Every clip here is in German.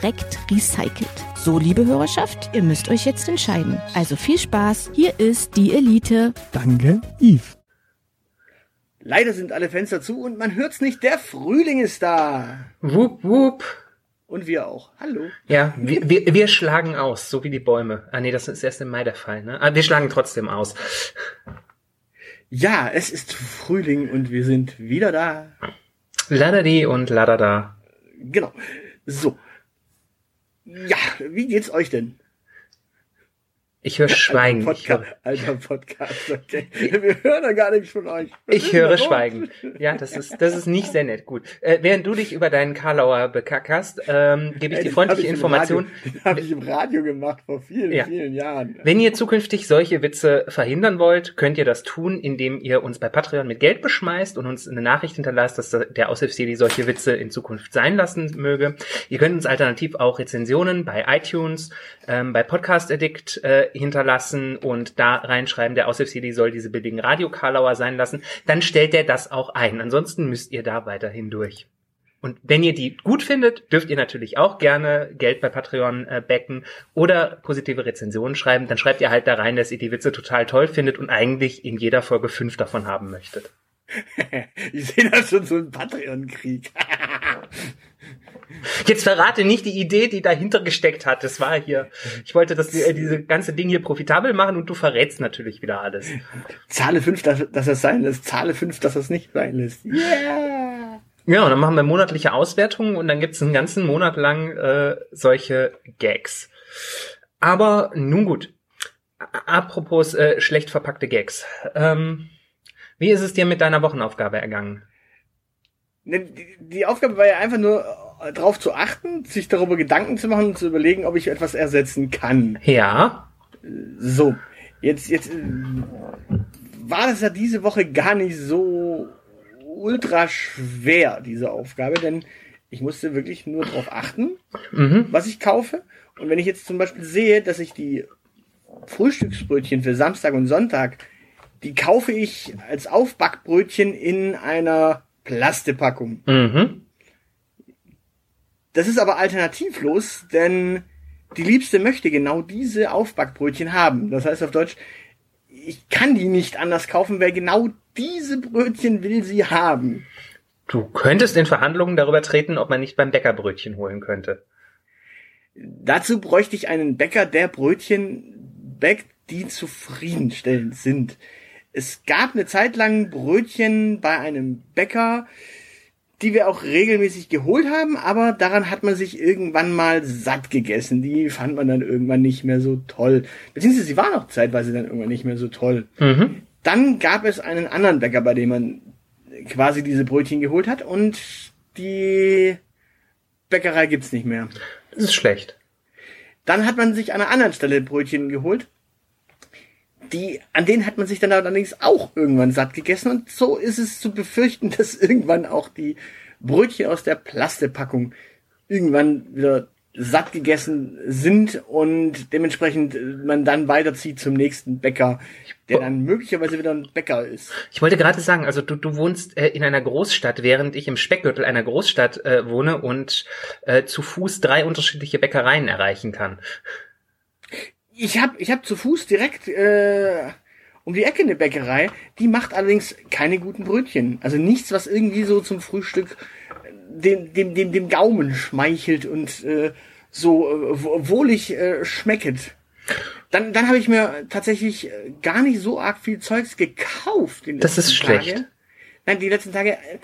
korrekt recycelt. So, liebe Hörerschaft, ihr müsst euch jetzt entscheiden. Also viel Spaß, hier ist die Elite. Danke, Yves. Leider sind alle Fenster zu und man hört's nicht, der Frühling ist da. Wupp, wupp. Und wir auch. Hallo. Ja, wir, wir, wir schlagen aus, so wie die Bäume. Ah nee, das ist erst im Mai der Fall, ne? Ah, wir schlagen trotzdem aus. Ja, es ist Frühling und wir sind wieder da. Ladadi und ladada. Genau. So. Ja, wie geht's euch denn? Ich höre Schweigen. Alter Ich höre, Podcast, alter Podcast. Okay. Wir hören ja gar nichts von euch. Was ich höre da? Schweigen. Ja, das ist, das ist nicht sehr nett. Gut. Äh, während du dich über deinen Karlauer bekackerst, ähm, gebe ich Ey, die freundliche ich Information. Radio- Den habe ich im Radio gemacht vor vielen, Ja. vielen Jahren. Wenn ihr zukünftig solche Witze verhindern wollt, könnt ihr das tun, indem ihr uns bei Patreon mit Geld beschmeißt und uns eine Nachricht hinterlasst, dass der Aushilfsjedi solche Witze in Zukunft sein lassen möge. Ihr könnt uns alternativ auch Rezensionen bei iTunes, ähm, bei Podcast Addict äh, hinterlassen und da reinschreiben, der Aushilfsjedi soll diese billigen Radio-Karlauer sein lassen. Dann stellt er das auch ein. Ansonsten müsst ihr da weiterhin durch. Und wenn ihr die gut findet, dürft ihr natürlich auch gerne Geld bei Patreon äh, backen oder positive Rezensionen schreiben. Dann schreibt ihr halt da rein, dass ihr die Witze total toll findet und eigentlich in jeder Folge fünf davon haben möchtet. Ich sehe da schon so einen Patreon-Krieg. Jetzt verrate nicht die Idee, die dahinter gesteckt hat. Das war hier. Ich wollte das, äh, diese ganze Ding hier profitabel machen und du verrätst natürlich wieder alles. Zahle fünf, dass, dass es sein lässt. Zahle fünf, dass es nicht sein lässt. Yeah! Ja, und dann machen wir monatliche Auswertungen und dann gibt's einen ganzen Monat lang äh, solche Gags. Aber nun gut. Apropos äh, schlecht verpackte Gags. Ähm, wie ist es dir mit deiner Wochenaufgabe ergangen? Ne, Die, die Aufgabe war ja einfach nur darauf zu achten, sich darüber Gedanken zu machen und zu überlegen, ob ich etwas ersetzen kann. Ja. So, jetzt, jetzt war das ja diese Woche gar nicht so ultra schwer, diese Aufgabe, denn ich musste wirklich nur darauf achten, Mhm. was ich kaufe. Und wenn ich jetzt zum Beispiel sehe, dass ich die Frühstücksbrötchen für Samstag und Sonntag, die kaufe ich als Aufbackbrötchen in einer Plastepackung. Mhm. Das ist aber alternativlos, denn die Liebste möchte genau diese Aufbackbrötchen haben. Das heißt auf Deutsch, ich kann die nicht anders kaufen, weil genau diese Brötchen will sie haben. Du könntest in Verhandlungen darüber treten, ob man nicht beim Bäcker Brötchen holen könnte. Dazu bräuchte ich einen Bäcker, der Brötchen bäckt, die zufriedenstellend sind. Es gab eine Zeit lang Brötchen bei einem Bäcker, die wir auch regelmäßig geholt haben, aber daran hat man sich irgendwann mal satt gegessen. Die fand man dann irgendwann nicht mehr so toll. Beziehungsweise sie waren auch zeitweise dann irgendwann nicht mehr so toll. Mhm. Dann gab es einen anderen Bäcker, bei dem man quasi diese Brötchen geholt hat und die Bäckerei gibt's nicht mehr. Das ist schlecht. Dann hat man sich an einer anderen Stelle Brötchen geholt. Die, an denen hat man sich dann allerdings auch irgendwann satt gegessen und so ist es zu befürchten, dass irgendwann auch die Brötchen aus der Plastepackung irgendwann wieder satt gegessen sind und dementsprechend äh, man dann weiterzieht zum nächsten Bäcker, der dann möglicherweise wieder ein Bäcker ist. Ich wollte gerade sagen, also du, du wohnst äh, in einer Großstadt, während ich im Speckgürtel einer Großstadt äh, wohne und äh, zu Fuß drei unterschiedliche Bäckereien erreichen kann. Ich hab, ich hab zu Fuß direkt äh, um die Ecke eine Bäckerei, die macht allerdings keine guten Brötchen. Also nichts, was irgendwie so zum Frühstück äh, dem, dem, dem, dem Gaumen schmeichelt und äh, so äh, wo- wohlig äh, schmecket. Dann, dann habe ich mir tatsächlich äh, gar nicht so arg viel Zeugs gekauft. die Das ist schlecht. Tage. Nein, die letzten Tage. äh,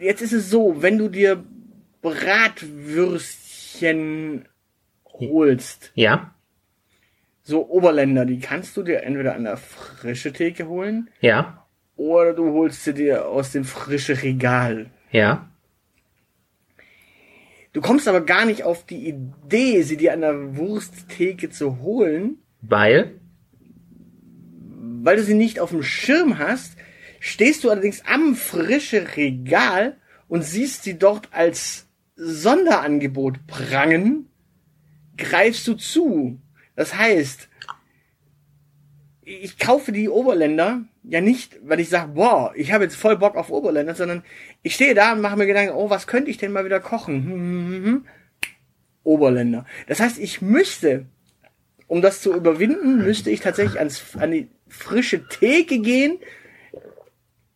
Jetzt ist es so, wenn du dir Bratwürstchen holst, Ja? So Oberländer, die kannst du dir entweder an der frische Theke holen Ja, oder du holst sie dir aus dem frische Regal. ja. Du kommst aber gar nicht auf die Idee, sie dir an der Wursttheke zu holen, Weil, weil du sie nicht auf dem Schirm hast, stehst du allerdings am frische Regal und siehst sie dort als Sonderangebot prangen, greifst du zu. Das heißt, ich kaufe die Oberländer ja nicht, weil ich sage, boah, ich habe jetzt voll Bock auf Oberländer, sondern ich stehe da und mache mir Gedanken, oh, was könnte ich denn mal wieder kochen? Hm, hm, hm. Oberländer. Das heißt, ich müsste, um das zu überwinden, müsste ich tatsächlich ans, an die frische Theke gehen,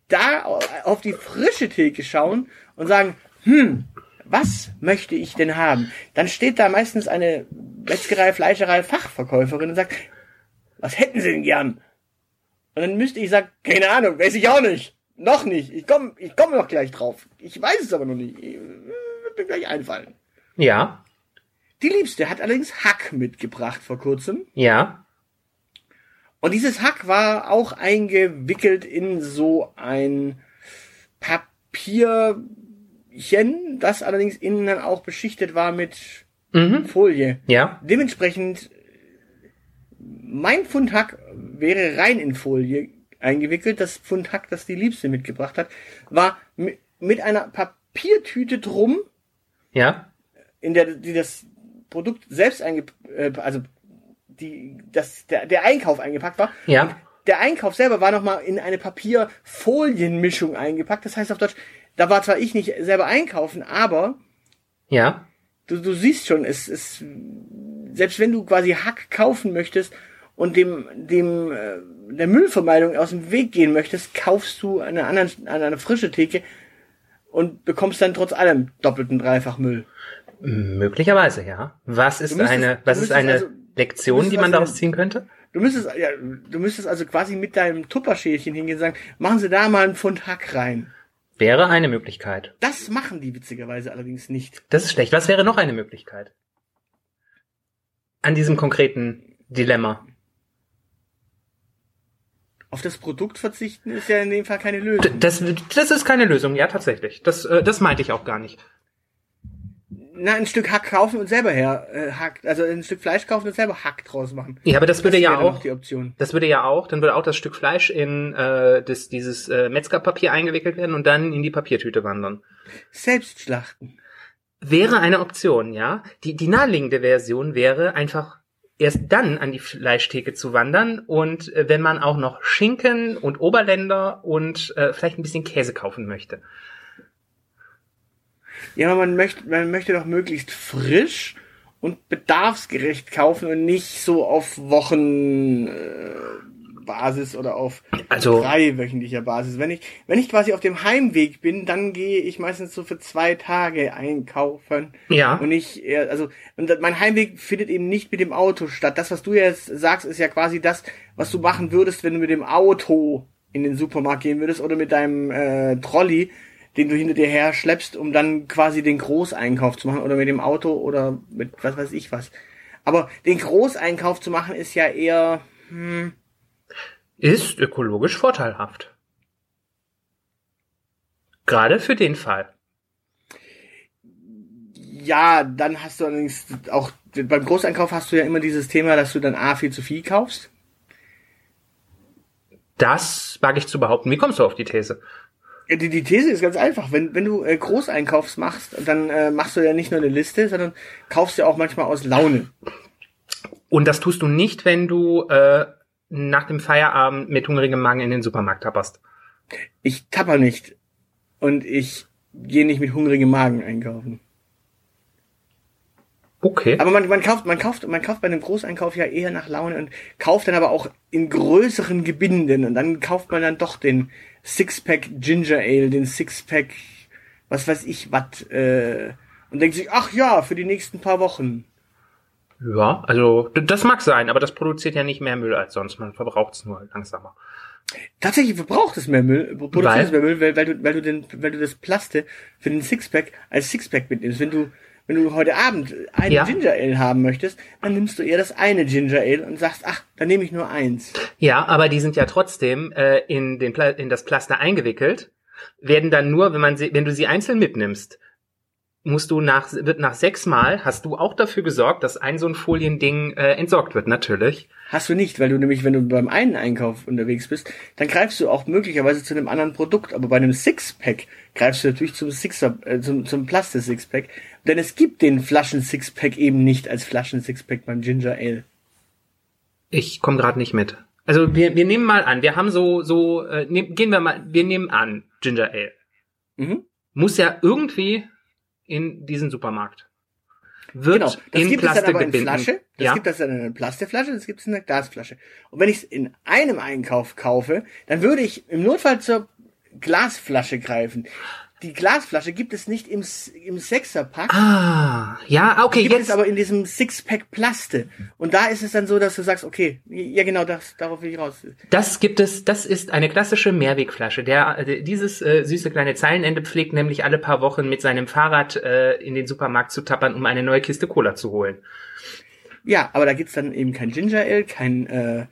da auf die frische Theke schauen und sagen, hm, was möchte ich denn haben? Dann steht da meistens eine Metzgerei, Fleischerei, Fachverkäuferin und sagt, was hätten Sie denn gern? Und dann müsste ich sagen, keine Ahnung, weiß ich auch nicht. Noch nicht. Ich komme ich komm noch gleich drauf. Ich weiß es aber noch nicht. Ich, wird mir gleich einfallen. ja, Die Liebste hat allerdings Hack mitgebracht vor kurzem. ja, Und dieses Hack war auch eingewickelt in so ein Papierchen, das allerdings innen dann auch beschichtet war mit mhm. Folie. ja, Dementsprechend, mein Pfund Hack wäre rein in Folie eingewickelt. Das Pfund Hack, das die Liebste mitgebracht hat, war mi- mit einer Papiertüte drum, ja, in der die das Produkt selbst einge äh, also die das der, der Einkauf eingepackt war. ja, Der Einkauf selber war nochmal in eine Papierfolienmischung eingepackt. Das heißt auf Deutsch, da war zwar ich nicht selber einkaufen, aber ja, du, du siehst schon, es ist, selbst wenn du quasi Hack kaufen möchtest und dem, dem, äh, der Müllvermeidung aus dem Weg gehen möchtest, kaufst du an einer anderen, an einer frische Theke und bekommst dann trotz allem doppelten Dreifach Müll. möglicherweise, ja. Was ist müsstest- eine, was ist eine also- Lektion, die man also- daraus ziehen könnte? Du müsstest, ja, du müsstest also quasi mit deinem Tupperschälchen hingehen und sagen, machen Sie da mal einen Pfund Hack rein. Wäre eine Möglichkeit. Das machen die witzigerweise allerdings nicht. Das ist schlecht. Was wäre noch eine Möglichkeit? An diesem konkreten Dilemma. Auf das Produkt verzichten ist ja in dem Fall keine Lösung. Das, das ist keine Lösung, ja, tatsächlich. Das, äh, das meinte ich auch gar nicht. Na, ein Stück Hack kaufen und selber her äh, Hack, also ein Stück Fleisch kaufen und selber Hack draus machen. Ja, aber das würde ja auch, die Option. das würde ja auch, dann würde auch das Stück Fleisch in äh, das, dieses äh, Metzgerpapier eingewickelt werden und dann in die Papiertüte wandern. Selbst schlachten. Wäre eine Option, ja. Die, die naheliegende Version wäre einfach erst dann an die Fleischtheke zu wandern und äh, wenn man auch noch Schinken und Oberländer und äh, vielleicht ein bisschen Käse kaufen möchte. Ja, man möchte, man möchte doch möglichst frisch und bedarfsgerecht kaufen und nicht so auf Wochen äh, oder auf Also- dreiwöchentlicher Basis. Wenn ich, wenn ich quasi auf dem Heimweg bin, dann gehe ich meistens so für zwei Tage einkaufen. Ja. Und ich, also, und mein Heimweg findet eben nicht mit dem Auto statt. Das, was du jetzt sagst, ist ja quasi das, was du machen würdest, wenn du mit dem Auto in den Supermarkt gehen würdest oder mit deinem äh, Trolley, den du hinter dir her schleppst, um dann quasi den Großeinkauf zu machen oder mit dem Auto oder mit was weiß ich was. Aber den Großeinkauf zu machen ist ja eher, Ist ökologisch vorteilhaft. Gerade für den Fall. ja, dann hast du allerdings auch, beim Großeinkauf hast du ja immer dieses Thema, dass du dann A viel zu viel kaufst. Das wage ich zu behaupten. Wie kommst du auf die These? Die, die These ist ganz einfach. Wenn, wenn du äh, Großeinkaufs machst, dann äh, machst du ja nicht nur eine Liste, sondern kaufst ja auch manchmal aus Laune. Und das tust du nicht, wenn du äh, nach dem Feierabend mit hungrigem Magen in den Supermarkt tapperst. Ich tapper nicht. Und ich gehe nicht mit hungrigem Magen einkaufen. Okay. Aber man, man kauft, man kauft, man kauft bei einem Großeinkauf ja eher nach Laune und kauft dann aber auch in größeren Gebinden und dann kauft man dann doch den Sixpack Ginger Ale, den Sixpack, was weiß ich, was, äh, und denkt sich, ach ja, für die nächsten paar Wochen. Ja, also das mag sein, aber das produziert ja nicht mehr Müll als sonst. Man verbraucht es nur langsamer. Tatsächlich verbraucht es mehr Müll, produziert Weil? es mehr Müll, weil, weil du, weil du den, weil du das Plaste für den Sixpack als Sixpack mitnimmst. Wenn du, wenn du heute Abend ein Ja. Ginger Ale haben möchtest, dann nimmst du eher das eine Ginger Ale und sagst, ach, dann nehme ich nur eins. Ja, aber die sind ja trotzdem äh, in, den Pla in das Pflaster eingewickelt, werden dann nur, wenn man sie, wenn du sie einzeln mitnimmst, musst du nach, wird nach sechs Mal, hast du auch dafür gesorgt, dass ein so ein Foliending äh, entsorgt wird, natürlich. Hast du nicht, weil du nämlich, wenn du beim einen Einkauf unterwegs bist, dann greifst du auch möglicherweise zu einem anderen Produkt. Aber bei einem Sixpack greifst du natürlich zum Sixer, äh, zum, zum Plastik-Sixpack. Denn es gibt den Flaschen-Sixpack eben nicht als Flaschen-Sixpack beim Ginger Ale. Ich komme gerade nicht mit. Also wir, wir nehmen mal an, wir haben so, so, äh, nehm, gehen wir mal, wir nehmen an, Ginger Ale. Mhm. Muss ja irgendwie in diesen Supermarkt. Wird Genau. Das in gibt es dann Plastik aber in. Flasche. Das ja. gibt es dann in einer Plastikflasche, das gibt es in einer Glasflasche. Und wenn ich es in einem Einkauf kaufe, dann würde ich im Notfall zur Glasflasche greifen. Die Glasflasche gibt es nicht im, im Sechserpack. ah, ja, okay, gibt jetzt. es aber in diesem Sixpack Plaste. Und da ist es dann so, dass du sagst, okay, ja genau, das, darauf will ich raus. Das gibt es, das ist eine klassische Mehrwegflasche. Der, äh, dieses äh, süße kleine Zeilenende pflegt nämlich alle paar Wochen mit seinem Fahrrad äh, in den Supermarkt zu tappern, um eine neue Kiste Cola zu holen. Ja, aber da gibt's dann eben kein Ginger Ale, kein, äh,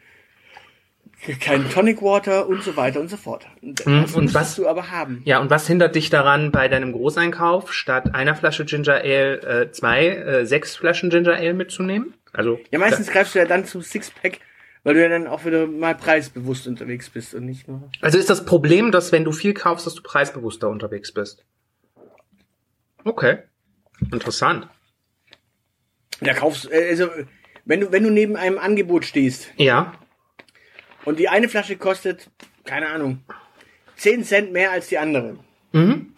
kein Tonic Water und so weiter und so fort. Mhm, das und was- du aber haben. Ja, und was hindert dich daran, bei deinem Großeinkauf statt einer Flasche Ginger Ale äh, zwei, äh, sechs Flaschen Ginger Ale mitzunehmen? Also Ja, meistens greifst du ja dann zum Sixpack, weil du ja dann auch wieder mal preisbewusst unterwegs bist und nicht nur. Also ist das Problem, dass wenn du viel kaufst, dass du preisbewusster unterwegs bist? Okay. Interessant. Da kaufst äh, also wenn du wenn du neben einem Angebot stehst Ja. Und die eine Flasche kostet keine Ahnung 10 Cent mehr als die andere, Mhm.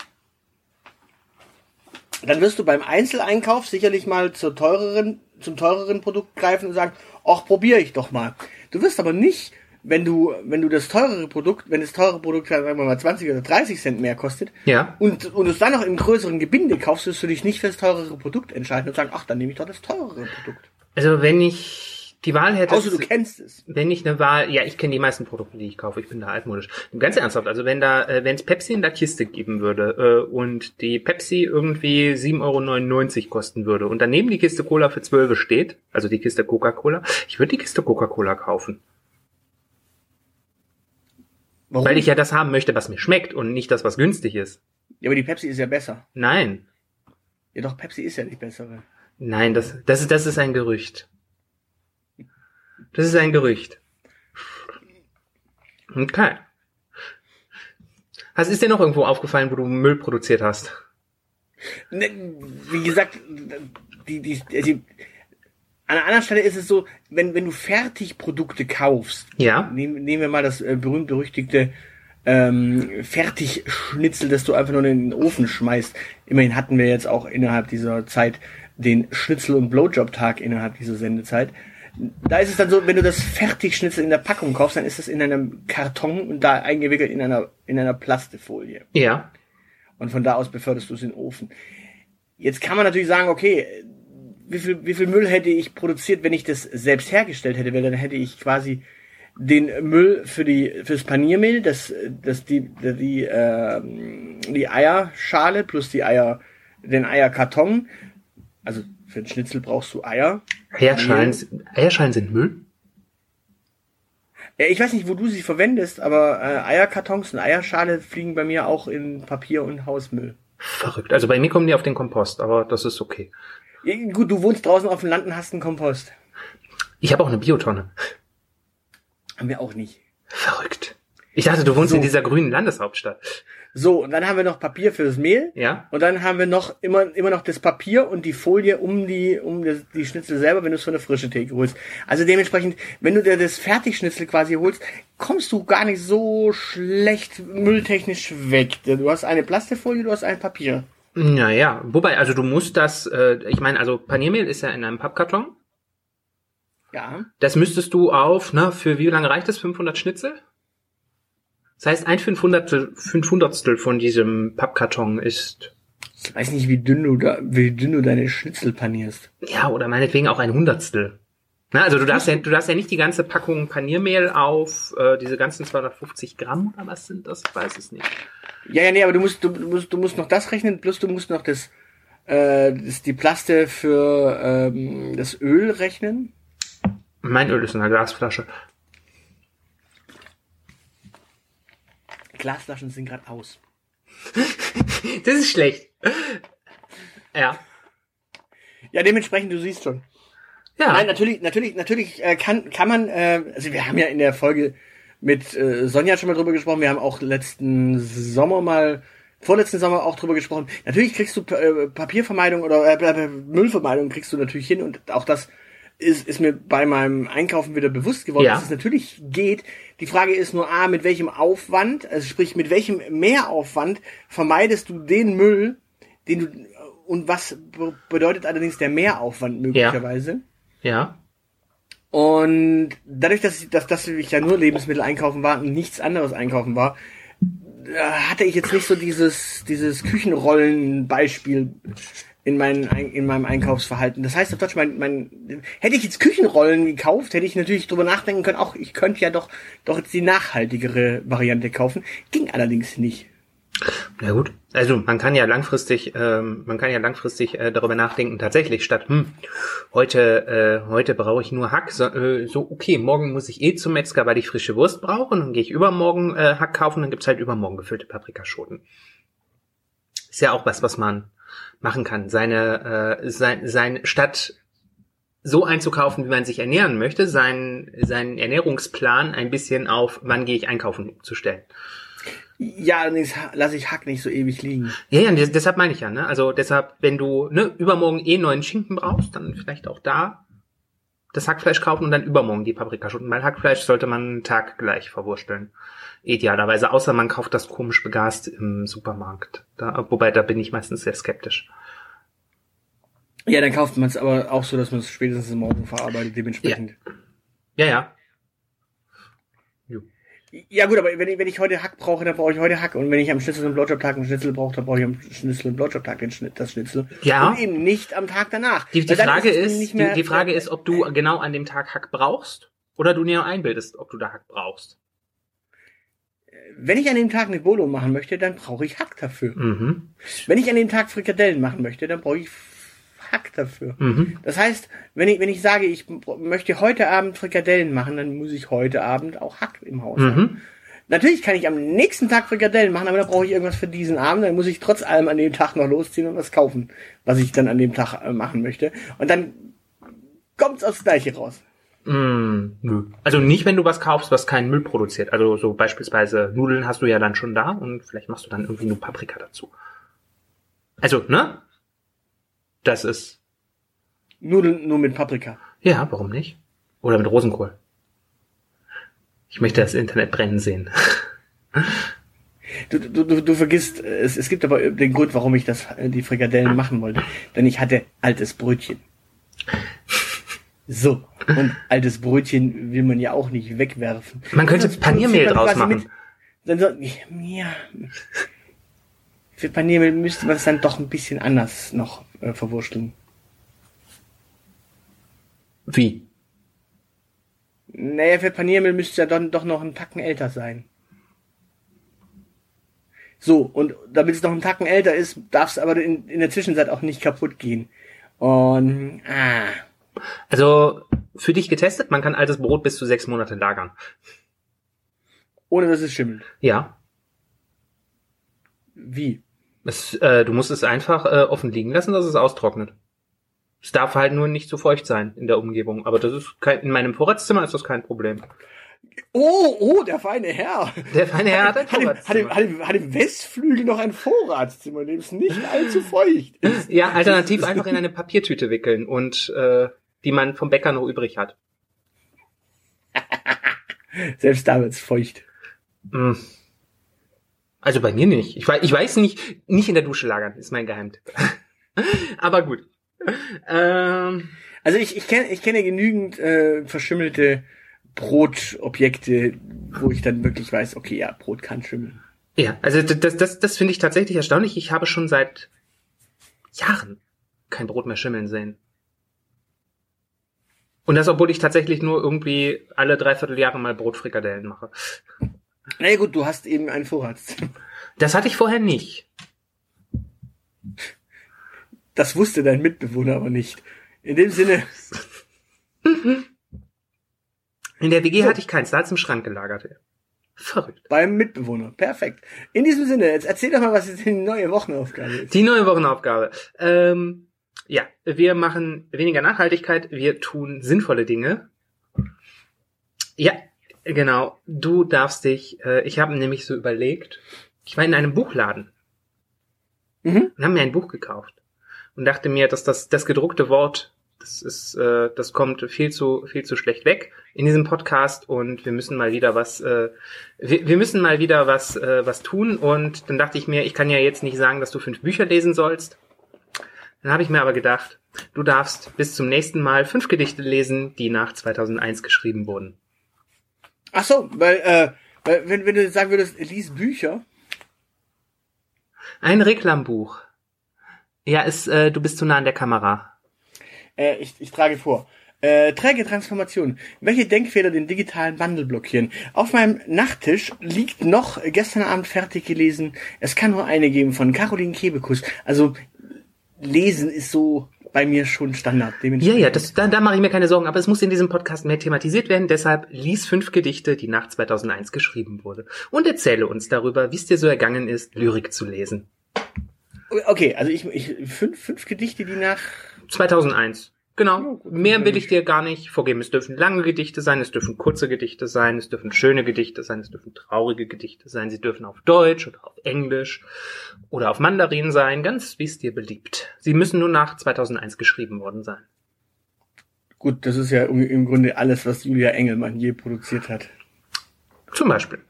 dann wirst du beim Einzeleinkauf sicherlich mal zur teureren zum teureren Produkt greifen und sagen, ach probiere ich doch mal. Du wirst aber nicht wenn du, wenn du das teurere Produkt, wenn das teure Produkt, sagen wir mal, 20 oder 30 Cent mehr kostet, Ja. und, und es dann noch im größeren Gebinde kaufst, wirst du dich nicht für das teurere Produkt entscheiden und sagen, ach, dann nehme ich doch das teurere Produkt. Also wenn ich die Wahl hätte, Außer du kennst es. wenn ich eine Wahl, ja, ich kenne die meisten Produkte, die ich kaufe, ich bin da altmodisch. Ganz ernsthaft, also wenn da, äh, wenn es Pepsi in der Kiste geben würde äh, und die Pepsi irgendwie 7,99 Euro kosten würde und daneben die Kiste Cola für 12 steht, also die Kiste Coca-Cola, ich würde die Kiste Coca-Cola kaufen. Warum? Weil ich ja das haben möchte, was mir schmeckt und nicht das, was günstig ist. ja, aber die Pepsi ist ja besser. Nein. Ja, doch, Pepsi ist ja die bessere. Nein, das, das, ist, das ist ein Gerücht. Das ist ein Gerücht. Okay. Was ist dir noch irgendwo aufgefallen, wo du Müll produziert hast? Ne, wie gesagt, die, die, die, an einer anderen Stelle ist es so, wenn, wenn du Fertigprodukte kaufst, Ja. nehmen, nehmen wir mal das äh, berühmt-berüchtigte ähm, Fertigschnitzel, das du einfach nur in den Ofen schmeißt. Immerhin hatten wir jetzt auch innerhalb dieser Zeit den Schnitzel- und Blowjob-Tag innerhalb dieser Sendezeit. Da ist es dann so, wenn du das Fertigschnitzel in der Packung kaufst, dann ist das in einem Karton und da eingewickelt in einer, in einer Plastefolie. Ja. Und von da aus beförderst du es in den Ofen. Jetzt kann man natürlich sagen, okay, wie viel, wie viel Müll hätte ich produziert, wenn ich das selbst hergestellt hätte? Weil dann hätte ich quasi den Müll für die fürs Paniermehl, das, das die die ähm, die Eierschale plus die Eier den Eierkarton. Also für den Schnitzel brauchst du Eier. Eierschalen, Eierschalen sind Müll? Ja, ich weiß nicht, wo du sie verwendest, aber äh, Eierkartons und Eierschale fliegen bei mir auch in Papier und Hausmüll. Verrückt. Also bei mir kommen die auf den Kompost, aber das ist okay. Ja, gut, du wohnst draußen auf dem Land und hast einen Kompost. Ich habe auch eine Biotonne. Haben wir auch nicht. Verrückt. Ich dachte, du wohnst So. in dieser grünen Landeshauptstadt. So, und dann haben wir noch Papier für das Mehl. Ja? Und dann haben wir noch immer, immer noch das Papier und die Folie um die, um das, die Schnitzel selber, wenn du es von der frische Theke holst. Also dementsprechend, wenn du dir das Fertigschnitzel quasi holst, kommst du gar nicht so schlecht mülltechnisch weg. Du hast eine Plastifolie, du hast ein Papier. Naja, wobei, also du musst das, äh, ich meine, also Paniermehl ist ja in einem Pappkarton. Ja. Das müsstest du auf, na, für wie lange reicht das? 500 Schnitzel? Das heißt, ein 500, 500 von diesem Pappkarton ist, Ich weiß nicht, wie dünn du da, wie dünn du deine Schnitzel panierst. ja, oder meinetwegen auch ein Hundertstel. Na, also du darfst ja, du darfst ja nicht die ganze Packung Paniermehl auf äh, diese ganzen 250 Gramm oder was sind das? Ich weiß es nicht. Ja, ja, nee, aber du musst, du, du musst, du musst noch das rechnen, plus du musst noch das, äh, das, die Plaste für ähm, das Öl rechnen. Mein Öl ist in einer Glasflasche. Glasflaschen sind gerade aus. Das ist schlecht. Ja. Ja, dementsprechend, du siehst schon. Ja. Nein, natürlich, natürlich, natürlich äh, kann kann man. Äh, also wir haben ja in der Folge mit äh, Sonja schon mal drüber gesprochen. Wir haben auch letzten Sommer mal, vorletzten Sommer auch drüber gesprochen. Natürlich kriegst du äh, Papiervermeidung oder äh, Müllvermeidung kriegst du natürlich hin und auch das ist, ist mir bei meinem Einkaufen wieder bewusst geworden, Ja. dass es natürlich geht. Die Frage ist nur A, mit welchem Aufwand, also sprich, mit welchem Mehraufwand vermeidest du den Müll, den du, und was be- bedeutet allerdings der Mehraufwand möglicherweise? Ja. Und dadurch, dass ich, dass, dass ich ja nur Lebensmittel einkaufen war und nichts anderes einkaufen war, äh, hatte ich jetzt nicht so dieses, dieses Küchenrollen-Beispiel in, meinen, Ein- in meinem Einkaufsverhalten. Das heißt auf Deutsch, mein, mein, hätte ich jetzt Küchenrollen gekauft, hätte ich natürlich drüber nachdenken können, auch ich könnte ja doch, doch jetzt die nachhaltigere Variante kaufen. Ging allerdings nicht. Na gut. Also man kann ja langfristig, ähm, man kann ja langfristig äh, darüber nachdenken, tatsächlich statt, hm, heute, äh, heute brauche ich nur Hack, so, äh, so, okay, morgen muss ich eh zum Metzger, weil ich frische Wurst brauche, und dann gehe ich übermorgen äh, Hack kaufen, dann gibt's halt übermorgen gefüllte Paprikaschoten. Ist ja auch was, was man machen kann. Seine, äh, sein, sein, statt so einzukaufen, wie man sich ernähren möchte, seinen, seinen Ernährungsplan ein bisschen auf, wann gehe ich einkaufen zu stellen. Ja, allerdings lasse ich Hack nicht so ewig liegen. Ja, ja, des- deshalb meine ich ja, ne? Also deshalb, wenn du ne, übermorgen eh neuen Schinken brauchst, dann vielleicht auch da das Hackfleisch kaufen und dann übermorgen die Paprikaschoten. Weil Hackfleisch sollte man einen Tag gleich verwursteln. Idealerweise, außer man kauft das komisch begast im Supermarkt. Da, wobei, da bin ich meistens sehr skeptisch. Ja, dann kauft man es aber auch so, dass man es spätestens morgen verarbeitet, dementsprechend. Ja, ja. Ja gut, aber wenn ich, wenn ich heute Hack brauche, dann brauche ich heute Hack. Und wenn ich am Schnitzel und Blowjob-Tag einen Schnitzel brauche, dann brauche ich am Schnitzel und Blowjob-Tag den Schnitt, das Schnitzel. Ja. Und eben nicht am Tag danach. Die, die Frage ist, nicht die, die Frage ist, ob du genau an dem Tag Hack brauchst oder du dir einbildest, ob du da Hack brauchst. Wenn ich an dem Tag eine Bolo machen möchte, dann brauche ich Hack dafür. Mhm. Wenn ich an dem Tag Frikadellen machen möchte, dann brauche ich Hack dafür. Mhm. Das heißt, wenn ich, wenn ich sage, ich möchte heute Abend Frikadellen machen, dann muss ich heute Abend auch Hack im Haus haben. Mhm. Natürlich kann ich am nächsten Tag Frikadellen machen, aber da brauche ich irgendwas für diesen Abend. Dann muss ich trotz allem an dem Tag noch losziehen und was kaufen, was ich dann an dem Tag äh, machen möchte. Und dann kommt's aufs Gleiche raus. Mm, nö. Also nicht, wenn du was kaufst, was keinen Müll produziert. Also so beispielsweise Nudeln hast du ja dann schon da und vielleicht machst du dann irgendwie nur Paprika dazu. Also, ne? Das ist, Nudeln nur mit Paprika. ja, warum nicht? Oder mit Rosenkohl. Ich möchte das Internet brennen sehen. Du, du, du, du vergisst, es, es gibt aber den Grund, warum ich das, äh, die Frikadellen machen wollte. Denn ich hatte altes Brötchen. So. Und altes Brötchen will man ja auch nicht wegwerfen. Man könnte Sonst Paniermehl draus machen. Dann so, ja. Für Paniermehl müsste man es dann doch ein bisschen anders noch äh, verwursteln. Wie? Naja, für Paniermehl müsste es ja dann doch noch ein Tacken älter sein. So, und damit es noch ein Tacken älter ist, darf es aber in, in der Zwischenzeit auch nicht kaputt gehen. Und, ah. Also, für dich getestet, man kann altes Brot bis zu sechs Monate lagern. Ohne dass es schimmelt. Ja. Wie? Es, äh, du musst es einfach äh, offen liegen lassen, dass es austrocknet. Es darf halt nur nicht zu feucht sein in der Umgebung. Aber das ist kein, in meinem Vorratszimmer ist das kein Problem. Oh, oh, der feine Herr. Der feine Herr hat ein Vorratszimmer. hat, im, hat im Westflügel noch ein Vorratszimmer, in dem es nicht allzu feucht ist. Ja, alternativ einfach in eine Papiertüte wickeln und äh, die man vom Bäcker noch übrig hat. Selbst da wird's feucht. Mm. Also bei mir nicht. Ich weiß, ich weiß nicht, nicht in der Dusche lagern, ist mein Geheimtipp. Aber gut. Ähm, Also ich, ich kenne ich kenne genügend äh, verschimmelte Brotobjekte, wo ich dann wirklich weiß, okay, ja, Brot kann schimmeln. ja, also das, das, das finde ich tatsächlich erstaunlich. Ich habe schon seit Jahren kein Brot mehr schimmeln sehen. Und das, obwohl ich tatsächlich nur irgendwie alle dreiviertel Jahre mal Brotfrikadellen mache. Na ja, gut, du hast eben ein Vorratszimmer. Das hatte ich vorher nicht. Das wusste dein Mitbewohner aber nicht. In dem Sinne, In der WG So. hatte ich keins, da hat's im Schrank gelagert. Verrückt. beim Mitbewohner. Perfekt. In diesem Sinne, jetzt erzähl doch mal, was jetzt die neue Wochenaufgabe ist. Die neue Wochenaufgabe. Ähm, ja, wir machen weniger Nachhaltigkeit, wir tun sinnvolle Dinge. Ja, genau. Du darfst dich, äh, ich habe nämlich so überlegt, ich war in einem Buchladen Mhm. und habe mir ein Buch gekauft und dachte mir, dass das, das gedruckte Wort, das ist, äh, das kommt viel zu, viel zu schlecht weg in diesem Podcast und wir müssen mal wieder was, äh, wir, wir müssen mal wieder was, äh, was tun und dann dachte ich mir, ich kann ja jetzt nicht sagen, dass du fünf Bücher lesen sollst. Dann habe ich mir aber gedacht, du darfst bis zum nächsten Mal fünf Gedichte lesen, die nach 2001 geschrieben wurden. Ach so, weil, äh, weil wenn, wenn du sagen würdest, lies Bücher, Ein Reklambuch. Ja, ist, äh, du bist zu nah an der Kamera. äh, ich, ich trage vor. Äh, träge Transformation. Welche Denkfehler den digitalen Wandel blockieren? Auf meinem Nachttisch liegt noch gestern Abend fertig gelesen. Es kann nur eine geben von Caroline Kebekus. Also lesen ist so bei mir schon Standard. Ja, Dementsprechend. ja, das, da, da mache ich mir keine Sorgen, aber es muss in diesem Podcast mehr thematisiert werden, deshalb lies fünf Gedichte, die nach 2001 geschrieben wurde und erzähle uns darüber, wie es dir so ergangen ist, Lyrik zu lesen. Okay, also ich, ich fünf, fünf Gedichte, die nach 2001. Genau. Mehr will ich dir gar nicht vorgeben. Es dürfen lange Gedichte sein, es dürfen kurze Gedichte sein, es dürfen schöne Gedichte sein, es dürfen traurige Gedichte sein, sie dürfen auf Deutsch oder auf Englisch oder auf Mandarin sein, ganz wie es dir beliebt. Sie müssen nur nach 2001 geschrieben worden sein. Gut, das ist ja im Grunde alles, was Julia Engelmann je produziert hat. Zum Beispiel.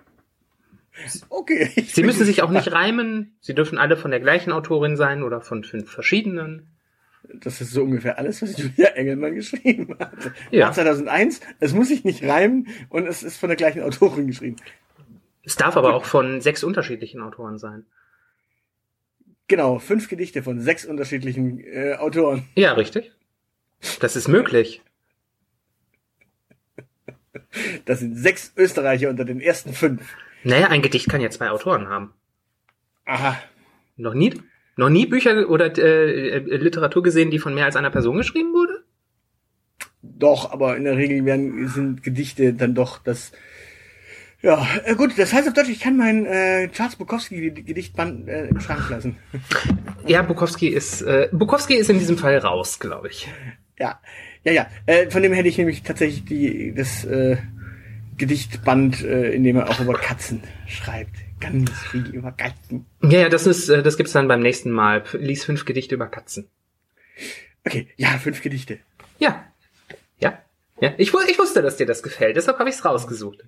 Okay. Sie müssen sich auch nicht reimen. Sie dürfen alle von der gleichen Autorin sein oder von fünf verschiedenen. Das ist so ungefähr alles, was Julia Engelmann geschrieben hat. Ja. Nach 2001, es muss sich nicht reimen und es ist von der gleichen Autorin geschrieben. Es darf aber auch von sechs unterschiedlichen Autoren sein. Genau, fünf Gedichte von sechs unterschiedlichen äh, Autoren. Ja, richtig. Das ist möglich. Das sind sechs Österreicher unter den ersten fünf. Naja, ein Gedicht kann ja zwei Autoren haben. Aha. Noch nie, noch nie Bücher oder äh, äh, Literatur gesehen, die von mehr als einer Person geschrieben wurde? Doch, aber in der Regel werden, sind Gedichte dann doch das. Ja, äh, gut, das heißt auf Deutsch, ich kann mein äh, Charles Bukowski Gedichtband äh, im Schrank lassen. Ja, Bukowski ist äh, Bukowski ist in diesem Fall raus, glaube ich. Ja, ja, ja. Äh, von dem hätte ich nämlich tatsächlich die das äh, Gedichtband, äh, in dem er auch über Katzen schreibt. Ganz viel über Katzen. Ja, ja, das ist äh, das gibt's dann beim nächsten Mal. Lies fünf Gedichte über Katzen. Okay, ja, fünf Gedichte. Ja. Ja. Ja, ich, ich wusste, dass dir das gefällt, deshalb habe ich's rausgesucht.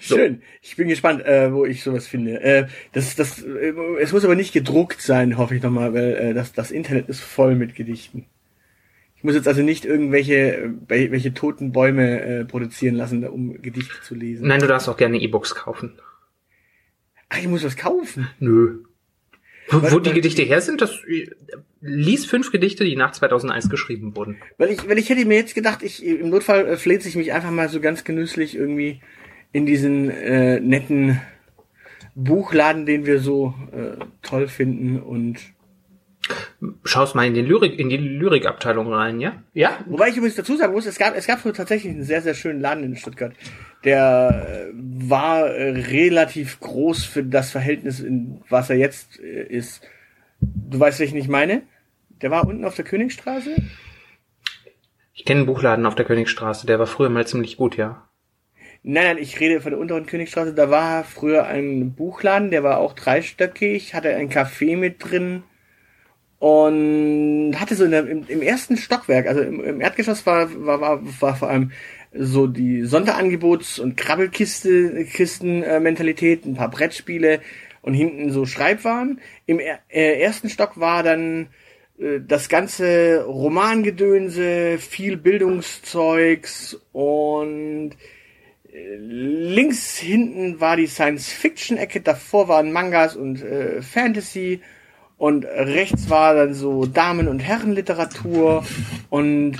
So. Schön. Ich bin gespannt, äh, wo ich sowas finde. Äh, das, das, äh, es muss aber nicht gedruckt sein, hoffe ich nochmal, weil äh, das, das Internet ist voll mit Gedichten. Ich muss jetzt also nicht irgendwelche äh, wel- welche toten Bäume äh, produzieren lassen, um Gedichte zu lesen. Nein, du darfst auch gerne E-Books kaufen. Ach, ich muss was kaufen. Nö. Wo, Was- wo die Gedichte her sind, das äh, lies fünf Gedichte, die nach 2001 geschrieben wurden. Weil ich, weil ich hätte mir jetzt gedacht, ich im Notfall äh, fleht sich mich einfach mal so ganz genüsslich irgendwie in diesen äh, netten Buchladen, den wir so äh, toll finden und Schaust mal in die Lyrik, in die Lyrikabteilung rein, ja? Ja? Wobei ich übrigens dazu sagen muss, es gab, es gab so tatsächlich einen sehr, sehr schönen Laden in Stuttgart. Der äh, war äh, relativ groß für das Verhältnis, in was er jetzt äh, ist. Du weißt, welchen ich meine? Der war unten auf der Königstraße. Ich kenne einen Buchladen auf der Königstraße, der war früher mal ziemlich gut, ja. Nein, nein, ich rede von der unteren Königstraße. Da war früher ein Buchladen, der war auch dreistöckig, hatte ein Café mit drin und hatte so der, im, im ersten Stockwerk, also im, im Erdgeschoss war, war, war, war vor allem so die Sonderangebots- und Krabbelkiste, Kisten-Mentalität, ein paar Brettspiele und hinten so Schreibwaren. Im äh, ersten Stock war dann äh, das ganze Romangedönse, viel Bildungszeugs und äh, links hinten war die Science-Fiction-Ecke, davor waren Mangas und äh, Fantasy und rechts war dann so Damen- und Herrenliteratur und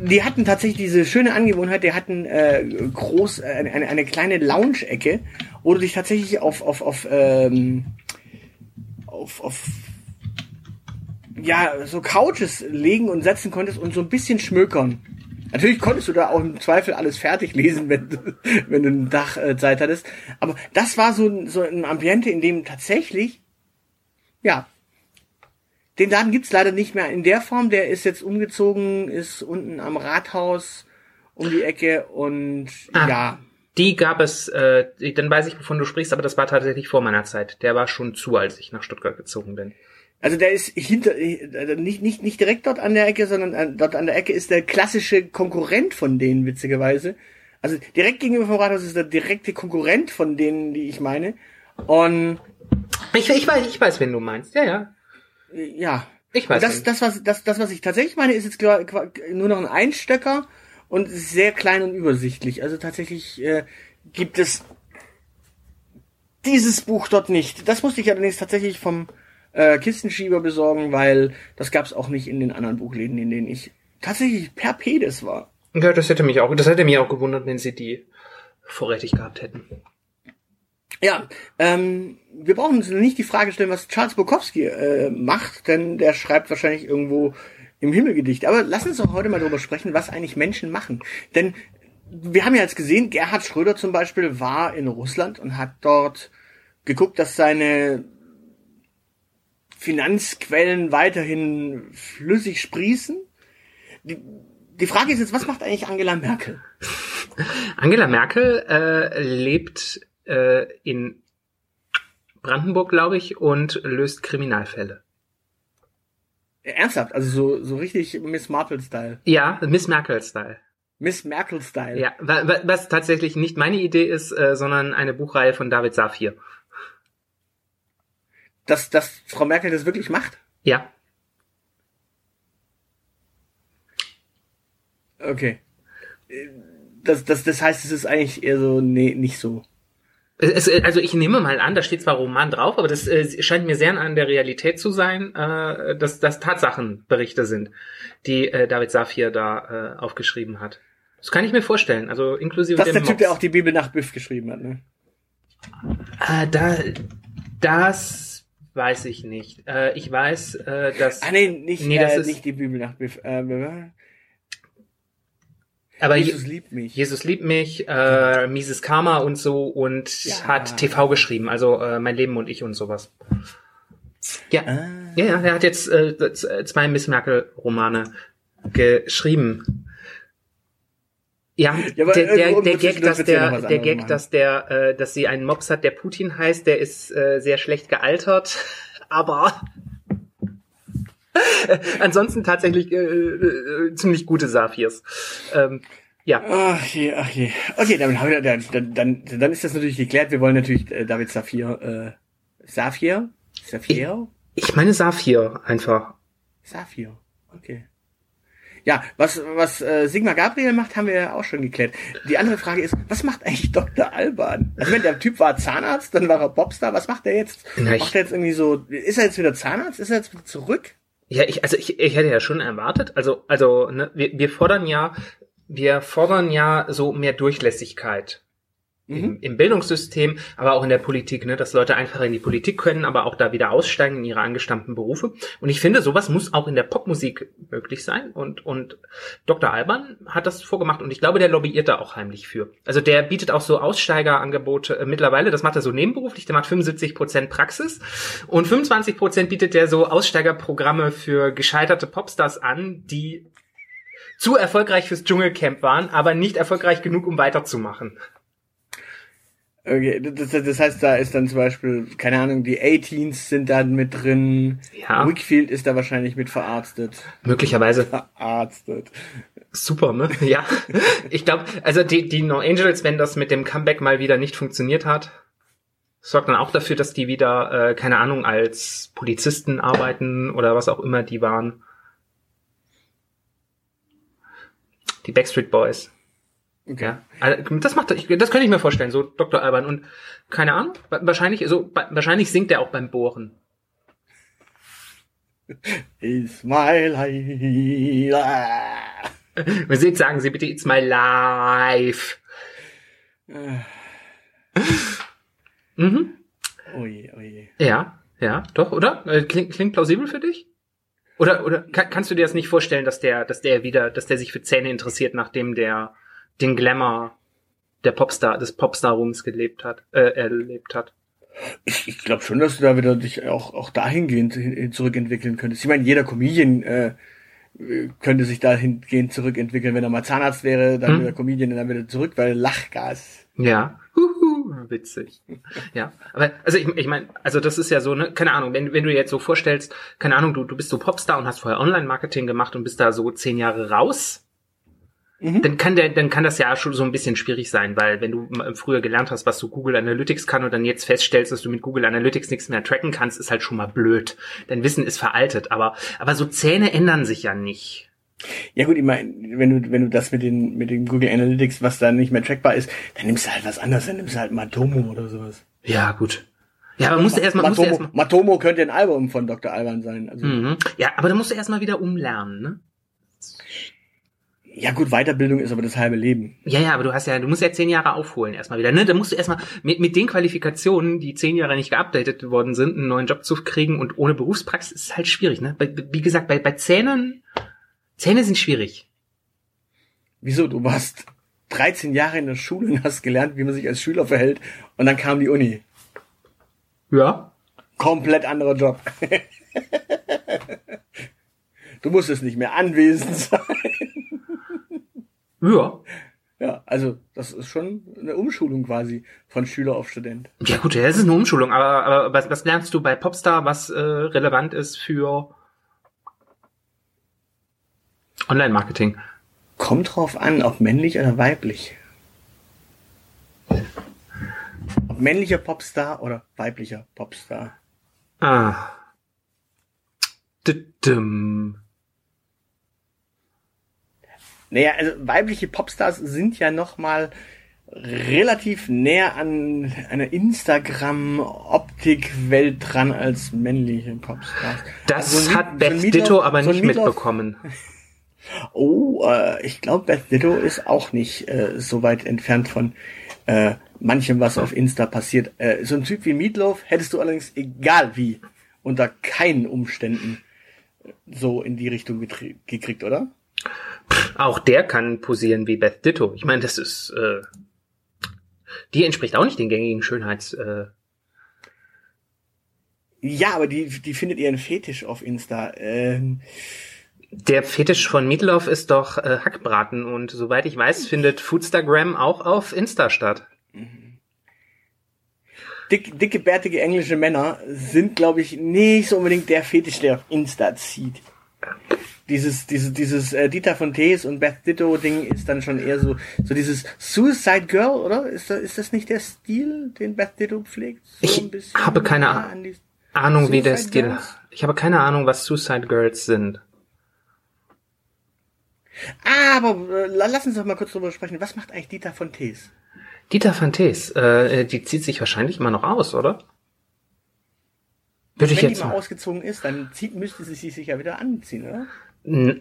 die hatten tatsächlich diese schöne Angewohnheit, die hatten äh, groß äh, eine, eine kleine Lounge-Ecke, wo du dich tatsächlich auf auf auf ähm, auf, auf ja, so Couches legen und setzen konntest und so ein bisschen schmökern. Natürlich konntest du da auch im Zweifel alles fertig lesen, wenn du, wenn du ein Dach äh, Zeit hattest. Aber das war so, so ein Ambiente, in dem tatsächlich, ja, den Laden gibt's leider nicht mehr in der Form. Der ist jetzt umgezogen, ist unten am Rathaus um die Ecke und Ah. ja. Die gab es, äh, dann weiß ich, wovon du sprichst, aber das war tatsächlich vor meiner Zeit. Der war schon zu, als ich nach Stuttgart gezogen bin. Also der ist hinter, äh, nicht, nicht, nicht direkt dort an der Ecke, sondern äh, dort an der Ecke ist der klassische Konkurrent von denen, witzigerweise. Also direkt gegenüber vom Rathaus ist der direkte Konkurrent von denen, die ich meine. Und Ich, ich weiß, ich weiß, wen du meinst. Ja, ja. Ja. Ich weiß. Das, das, was, das, das, was ich tatsächlich meine, ist jetzt nur noch ein Einstöcker und sehr klein und übersichtlich. Also tatsächlich äh, gibt es dieses Buch dort nicht. Das musste ich allerdings tatsächlich vom äh, Kistenschieber besorgen, weil das gab es auch nicht in den anderen Buchläden, in denen ich tatsächlich per Pedes war. ja, das hätte mich auch, das hätte mich auch gewundert, wenn sie die vorrätig gehabt hätten. Ja, ähm, wir brauchen uns nicht die Frage stellen, was Charles Bukowski äh, macht, denn der schreibt wahrscheinlich irgendwo im Himmelgedicht. Aber lass uns doch heute mal darüber sprechen, was eigentlich Menschen machen. Denn wir haben ja jetzt gesehen, Gerhard Schröder zum Beispiel war in Russland und hat dort geguckt, dass seine Finanzquellen weiterhin flüssig sprießen. Die, die Frage ist jetzt, was macht eigentlich Angela Merkel? Angela Merkel äh, lebt äh, in Brandenburg, glaube ich, und löst Kriminalfälle. Ernsthaft, also so, so richtig Miss Marple-Style. Ja, Miss Merkel-Style. Miss Merkel-Style. Ja, wa- wa- was tatsächlich nicht meine Idee ist, äh, sondern eine Buchreihe von David Safir. Dass, dass Frau Merkel das wirklich macht? Ja, Okay. Äh, Das, das, das heißt, es ist eigentlich eher so, nee, nicht so. Es, also ich nehme mal an, da steht zwar Roman drauf, aber das äh, scheint mir sehr an der Realität zu sein, äh, dass das Tatsachenberichte sind, die äh, David Safir da äh, aufgeschrieben hat. Das kann ich mir vorstellen, also inklusive Das ist der Typ, der Mops. auch die Bibel nach Biff geschrieben hat, ne? Äh, da, das weiß ich nicht. Äh, ich weiß, äh, dass. Ah, nee, nicht, Nee, das ist- nicht die Bibel nach Biff. Äh, aber Jesus Je- liebt mich. Jesus liebt mich, äh, Mises Karma und so und Ja. hat TV geschrieben, also äh, mein Leben und ich und sowas. Ja, Ah. ja, ja, er hat jetzt äh, zwei Miss Merkel Romane geschrieben. Ja, Ja, der, der, der Gag, dass der, der Gag, machen. dass der, äh, dass sie einen Mops hat, der Putin heißt, der ist äh, sehr schlecht gealtert, aber ansonsten tatsächlich äh, äh, ziemlich gute Saphirs. Ähm, ja. Ach je, ach je. Okay, dann, haben wir- dann, dann, dann, dann ist das natürlich geklärt. Wir wollen natürlich äh, David Saphir, äh, Saphir? Saphir? Ich meine Saphir einfach. Saphir. Okay. Ja, was, was äh, Sigmar Gabriel macht, haben wir ja auch schon geklärt. Die andere Frage ist, was macht eigentlich Dr. Alban? Also wenn der Typ war Zahnarzt, dann war er Popstar, was macht er jetzt? Na, ich- macht er jetzt irgendwie so, ist er jetzt wieder Zahnarzt? Ist er jetzt wieder zurück? Ja, ich, also ich, ich hätte ja schon erwartet, also, also, ne, wir, wir fordern ja, wir fordern ja so mehr Durchlässigkeit. Im, Im Bildungssystem, aber auch in der Politik, ne, dass Leute einfach in die Politik können, aber auch da wieder aussteigen in ihre angestammten Berufe. Und ich finde, sowas muss auch in der Popmusik möglich sein. Und, und Dr. Alban hat das vorgemacht und ich glaube, der lobbyiert da auch heimlich für. Also der bietet auch so Aussteigerangebote äh, mittlerweile, das macht er so nebenberuflich, der macht 75 Prozent Praxis und 25 Prozent bietet der so Aussteigerprogramme für gescheiterte Popstars an, die zu erfolgreich fürs Dschungelcamp waren, aber nicht erfolgreich genug, um weiterzumachen. Okay, das, das heißt, da ist dann zum Beispiel, keine Ahnung, die A-Teens sind da mit drin. Ja. Wickfield ist da wahrscheinlich mit verarztet. Möglicherweise Verarztet. super, ne? Ja. Ich glaube, also die, die No Angels, wenn das mit dem Comeback mal wieder nicht funktioniert hat, sorgt dann auch dafür, dass die wieder, äh, keine Ahnung, als Polizisten arbeiten oder was auch immer die waren. Die Backstreet Boys. Okay. Ja, also, das macht, ich- das könnte ich mir vorstellen, so Dr. Alban und keine Ahnung, wa- wahrscheinlich, so wa- wahrscheinlich singt er auch beim Bohren. Is my life. Wenn Sie jetzt sagen Sie bitte, it's my life. Mhm. Oje, oje. Ja, ja, doch, oder? Äh, Klingt, klingt plausibel für dich? Oder, oder kann, kannst du dir das nicht vorstellen, dass der, dass der wieder, dass der sich für Zähne interessiert, nachdem der den Glamour der Popstar, des Popstar-Rums gelebt hat, äh, erlebt hat? Ich, ich glaube schon, dass du da wieder dich auch, auch dahingehend hin- zurückentwickeln könntest. Ich meine, jeder Comedian äh, könnte sich dahingehend zurückentwickeln. Wenn er mal Zahnarzt wäre, dann Hm. wieder Comedian und dann wieder zurück, weil Lachgas. Ja. Huhu, witzig. Ja. Aber, also ich, ich meine, also das ist ja so, ne, keine Ahnung, wenn, wenn du dir jetzt so vorstellst, keine Ahnung, du, du bist so Popstar und hast vorher Online-Marketing gemacht und bist da so zehn Jahre raus, Mhm. dann kann der, dann kann das ja schon so ein bisschen schwierig sein, weil wenn du früher gelernt hast, was so Google Analytics kann und dann jetzt feststellst, dass du mit Google Analytics nichts mehr tracken kannst, ist halt schon mal blöd. Dein Wissen ist veraltet, aber, aber so Zähne ändern sich ja nicht. Ja gut, ich meine, wenn du, wenn du das mit den, mit den Google Analytics, was da nicht mehr trackbar ist, dann nimmst du halt was anderes, dann nimmst du halt Matomo oder sowas. Ja, gut. Ja, aber musst du erstmal, Matomo, erstmal, Matomo könnte ein Album von Dr. Alban sein. Also, mhm. ja, aber da musst du erstmal wieder umlernen, ne? Ja gut, Weiterbildung ist aber das halbe Leben. Ja, ja, aber du hast ja, du musst ja zehn Jahre aufholen erstmal wieder. Ne? Da musst du erstmal mit, mit den Qualifikationen, die zehn Jahre nicht geupdatet worden sind, einen neuen Job zu kriegen und ohne Berufspraxis ist halt schwierig. Ne? Bei, wie gesagt, bei, bei Zähnen, Zähne sind schwierig. Wieso? Du warst 13 Jahre in der Schule und hast gelernt, wie man sich als Schüler verhält und dann kam die Uni. Ja. Komplett anderer Job. du musstest nicht mehr anwesend sein. Ja. Ja, also das ist schon eine Umschulung quasi von Schüler auf Student. Ja gut, das ist eine Umschulung, aber, aber was, was lernst du bei Popstar, was äh, relevant ist für Online-Marketing? Kommt drauf an, ob männlich oder weiblich. Ob männlicher Popstar oder weiblicher Popstar. Ah. Düdüm. Naja, also weibliche Popstars sind ja noch mal relativ näher an einer Instagram-Optikwelt dran als männliche Popstars. Das Also hat Beth so Ditto aber so nicht mitbekommen. Oh, äh, ich glaube, Beth Ditto ist auch nicht äh, so weit entfernt von äh, manchem, was auf Insta passiert. Äh, so ein Typ wie Meatloaf hättest du allerdings, egal wie, unter keinen Umständen so in die Richtung gekriegt, oder? Auch der kann posieren wie Beth Ditto. Ich meine, das ist, äh, die entspricht auch nicht den gängigen Schönheits, äh, Ja, aber die, die findet ihren Fetisch auf Insta. Ähm, der Fetisch von Meatloaf ist doch äh, Hackbraten und soweit ich weiß, findet Foodstagram auch auf Insta statt. dick, dicke, bärtige englische Männer sind, glaube ich, nicht so unbedingt der Fetisch, der auf Insta zieht. Dieses, dieses, dieses äh, Dieter von Tees und Beth Ditto Ding ist dann schon eher so, so dieses Suicide Girl, oder? Ist das, ist das nicht der Stil, den Beth Ditto pflegt? So Ich ein bisschen habe keine Ahnung. wie der Stil. Girls? Ich habe keine Ahnung, was Suicide Girls sind. Ah, aber äh, la- lass uns doch mal kurz drüber sprechen. Was macht eigentlich Dieter von Tees? Dieter Fantes, äh, die zieht sich wahrscheinlich immer noch aus, oder? Würde ich Wenn jetzt die mal mal. ausgezogen ist, dann zieht, müsste sie sich sicher wieder anziehen, oder?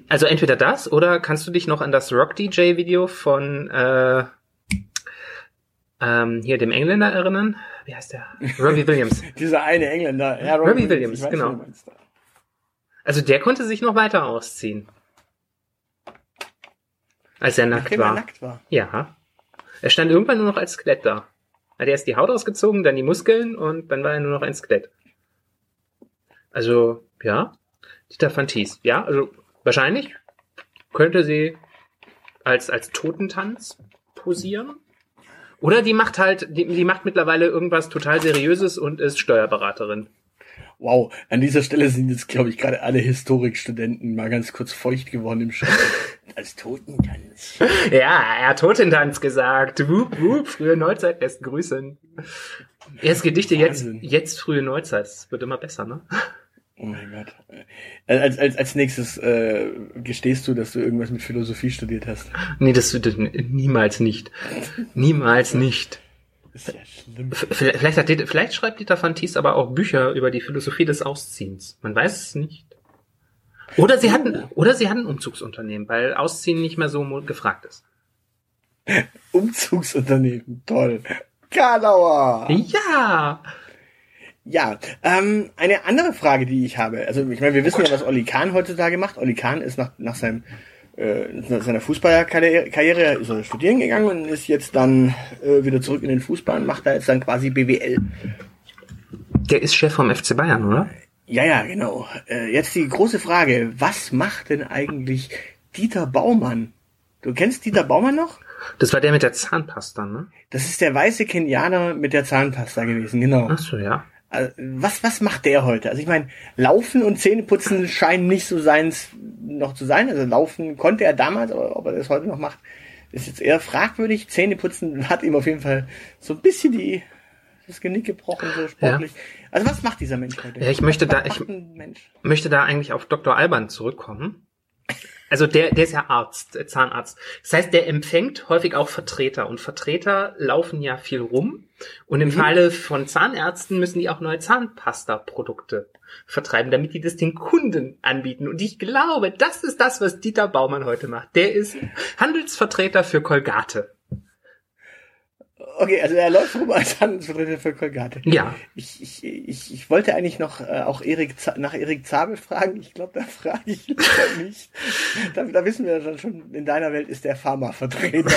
Also entweder das oder kannst du dich noch an das Rock DJ Video von äh, ähm, hier dem Engländer erinnern? Wie heißt der? Robbie Williams. Dieser eine Engländer. Ja, Robbie Williams, ich weiß, genau. Also der konnte sich noch weiter ausziehen. Als er nackt Nachdem er war. nackt war. Ja. Er stand irgendwann nur noch als Skelett da. Hat erst die Haut ausgezogen, dann die Muskeln und dann war er nur noch ein Skelett. Also, ja. Dieter Fantis. Ja, also wahrscheinlich könnte sie als, als Totentanz posieren. Oder die macht halt, die, die macht mittlerweile irgendwas total Seriöses und ist Steuerberaterin. Wow, an dieser Stelle sind jetzt, glaube ich, gerade alle Historikstudenten mal ganz kurz feucht geworden im Schritt. Als Totentanz. Ja, er hat Totentanz gesagt. Wup, wup, frühe Neuzeit, besten Grüßen. Erst Gedichte, jetzt, jetzt frühe Neuzeit. Es wird immer besser, ne? Oh mein Gott. Äh, Als, als, als nächstes äh, gestehst du, dass du irgendwas mit Philosophie studiert hast. Nee, das wird niemals nicht. Niemals nicht. Ist ja schlimm. V- Vielleicht, hat vielleicht schreibt Dieter Van Thies aber auch Bücher über die Philosophie des Ausziehens. Man weiß es nicht. Oder sie hatten, oder sie hatten ein Umzugsunternehmen, weil Ausziehen nicht mehr so gefragt ist. Umzugsunternehmen, toll. Karlauer! Ja! Ja, ähm, eine andere Frage, die ich habe. Also ich meine, wir wissen ja, was Olli Kahn heutzutage macht. Olli Kahn ist nach, nach seinem äh, nach seiner Fußballerkarriere ist er studieren gegangen und ist jetzt dann äh, wieder zurück in den Fußball und macht da jetzt dann quasi BWL. Der ist Chef vom FC Bayern, oder? Ja, ja, genau. Äh, jetzt die große Frage, was macht denn eigentlich Dieter Baumann? Du kennst Dieter Baumann noch? Das war der mit der Zahnpasta, ne? Das ist der weiße Kenianer mit der Zahnpasta gewesen, genau. Ach so, ja. Also, was, was macht der heute? Also ich meine, Laufen und Zähneputzen scheinen nicht so seins noch zu sein. Also Laufen konnte er damals, aber ob er das heute noch macht, ist jetzt eher fragwürdig. Zähneputzen hat ihm auf jeden Fall so ein bisschen die das Genick gebrochen, so sportlich. Ja. Also was macht dieser Mensch heute? Ja, ich möchte was da, ich möchte da eigentlich auf Dr. Alban zurückkommen. Also der, der ist ja Arzt, äh, Zahnarzt. Das heißt, der empfängt häufig auch Vertreter und Vertreter laufen ja viel rum und im mhm. Falle von Zahnärzten müssen die auch neue Zahnpasta-Produkte vertreiben, damit die das den Kunden anbieten. Und ich glaube, das ist das, was Dieter Baumann heute macht. Der ist Handelsvertreter für Colgate. Okay, also er läuft rum als Handelsvertreter für Colgate. Ja. Ich, ich, ich, ich wollte eigentlich noch äh, auch Erik nach Erik Zabel fragen. Ich glaube, da frage ich lieber nicht. Da, da wissen wir dann schon, in deiner Welt ist der Pharmavertreter.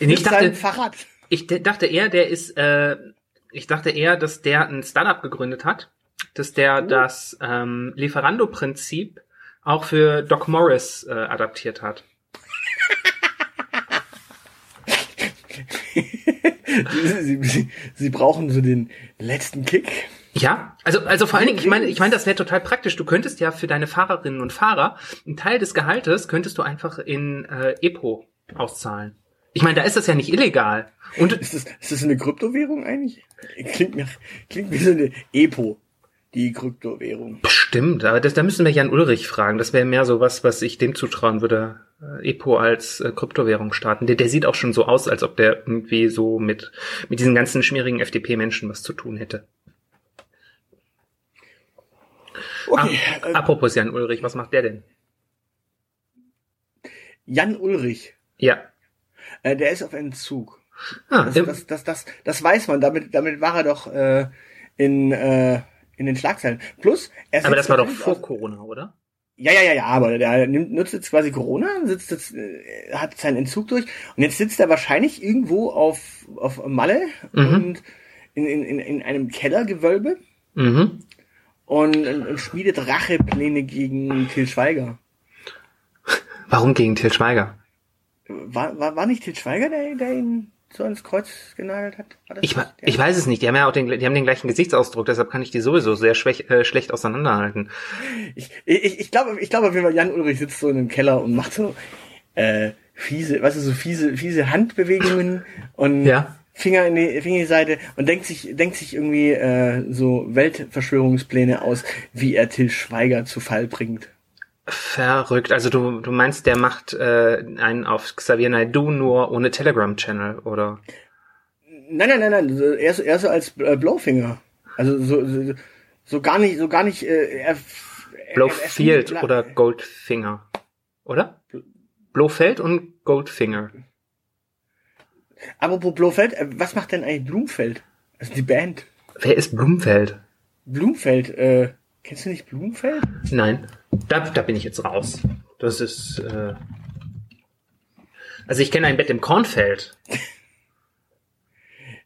ich dachte, Fahrrad. Ich dachte eher, der ist, äh, ich dachte eher, dass der ein Startup gegründet hat, dass der oh. das ähm, Lieferando-Prinzip auch für Doc Morris äh, adaptiert hat. sie, sie, sie brauchen so den letzten Kick. Ja, also also vor allen Dingen, ich meine, ich meine, das wäre total praktisch. Du könntest ja für deine Fahrerinnen und Fahrer einen Teil des Gehaltes könntest du einfach in äh, Epo auszahlen. Ich meine, da ist das ja nicht illegal. Und ist das, ist das eine Kryptowährung eigentlich? Klingt mir klingt wie so eine Epo die Kryptowährung. Stimmt, aber das, da müssen wir Jan Ulrich fragen. Das wäre mehr so was, was ich dem zutrauen würde, äh, Epo als äh, Kryptowährung starten. Der, der sieht auch schon so aus, als ob der irgendwie so mit, mit diesen ganzen schmierigen FDP-Menschen was zu tun hätte. Okay, Ap äh, apropos Jan Ulrich, was macht der denn? Jan Ulrich? Ja. Äh, der ist auf Entzug. Ah, das, das, das, das, das weiß man. Damit, damit war er doch äh, in, äh, in den Schlagzeilen. Plus, er Aber das war doch vor Corona, oder? Ja, ja, ja, ja, aber der nimmt, nutzt jetzt quasi Corona, sitzt jetzt, äh, hat seinen Entzug durch und jetzt sitzt er wahrscheinlich irgendwo auf, auf Malle mhm. und in, in, in einem Kellergewölbe mhm. und, und, schmiedet Rachepläne gegen Til Schweiger. Warum gegen Til Schweiger? War, war, war nicht Til Schweiger, der, der ihn so ans Kreuz genagelt hat? Ich, ich weiß es nicht. Die haben ja auch den, die haben den gleichen Gesichtsausdruck, deshalb kann ich die sowieso sehr schwäch, äh, schlecht auseinanderhalten. Ich, ich, ich glaube, ich glaube, wenn Jan Ulrich sitzt so in einem Keller und macht so äh, fiese, weißt du, so fiese, fiese Handbewegungen und ja. Finger in die Finger in die Seite und denkt sich, denkt sich irgendwie äh, so Weltverschwörungspläne aus, wie er Till Schweiger zu Fall bringt. Verrückt. Also du, du meinst, der macht äh, einen auf Xavier Naidoo nur ohne Telegram-Channel, oder? Nein, nein, nein, nein. Er so, er so als äh, Blowfinger. Also so, so, so gar nicht, so gar nicht. Äh, er, Blowfield er, er oder Goldfinger, oder? Blowfeld und Goldfinger. Apropos Blowfeld, äh, was macht denn eigentlich Blumfeld? Also die Band. Wer ist Blumfeld? Blumfeld, äh, kennst du nicht Blumfeld? Nein. Da, da bin ich jetzt raus. Das ist. Äh also ich kenne ein Bett im Kornfeld.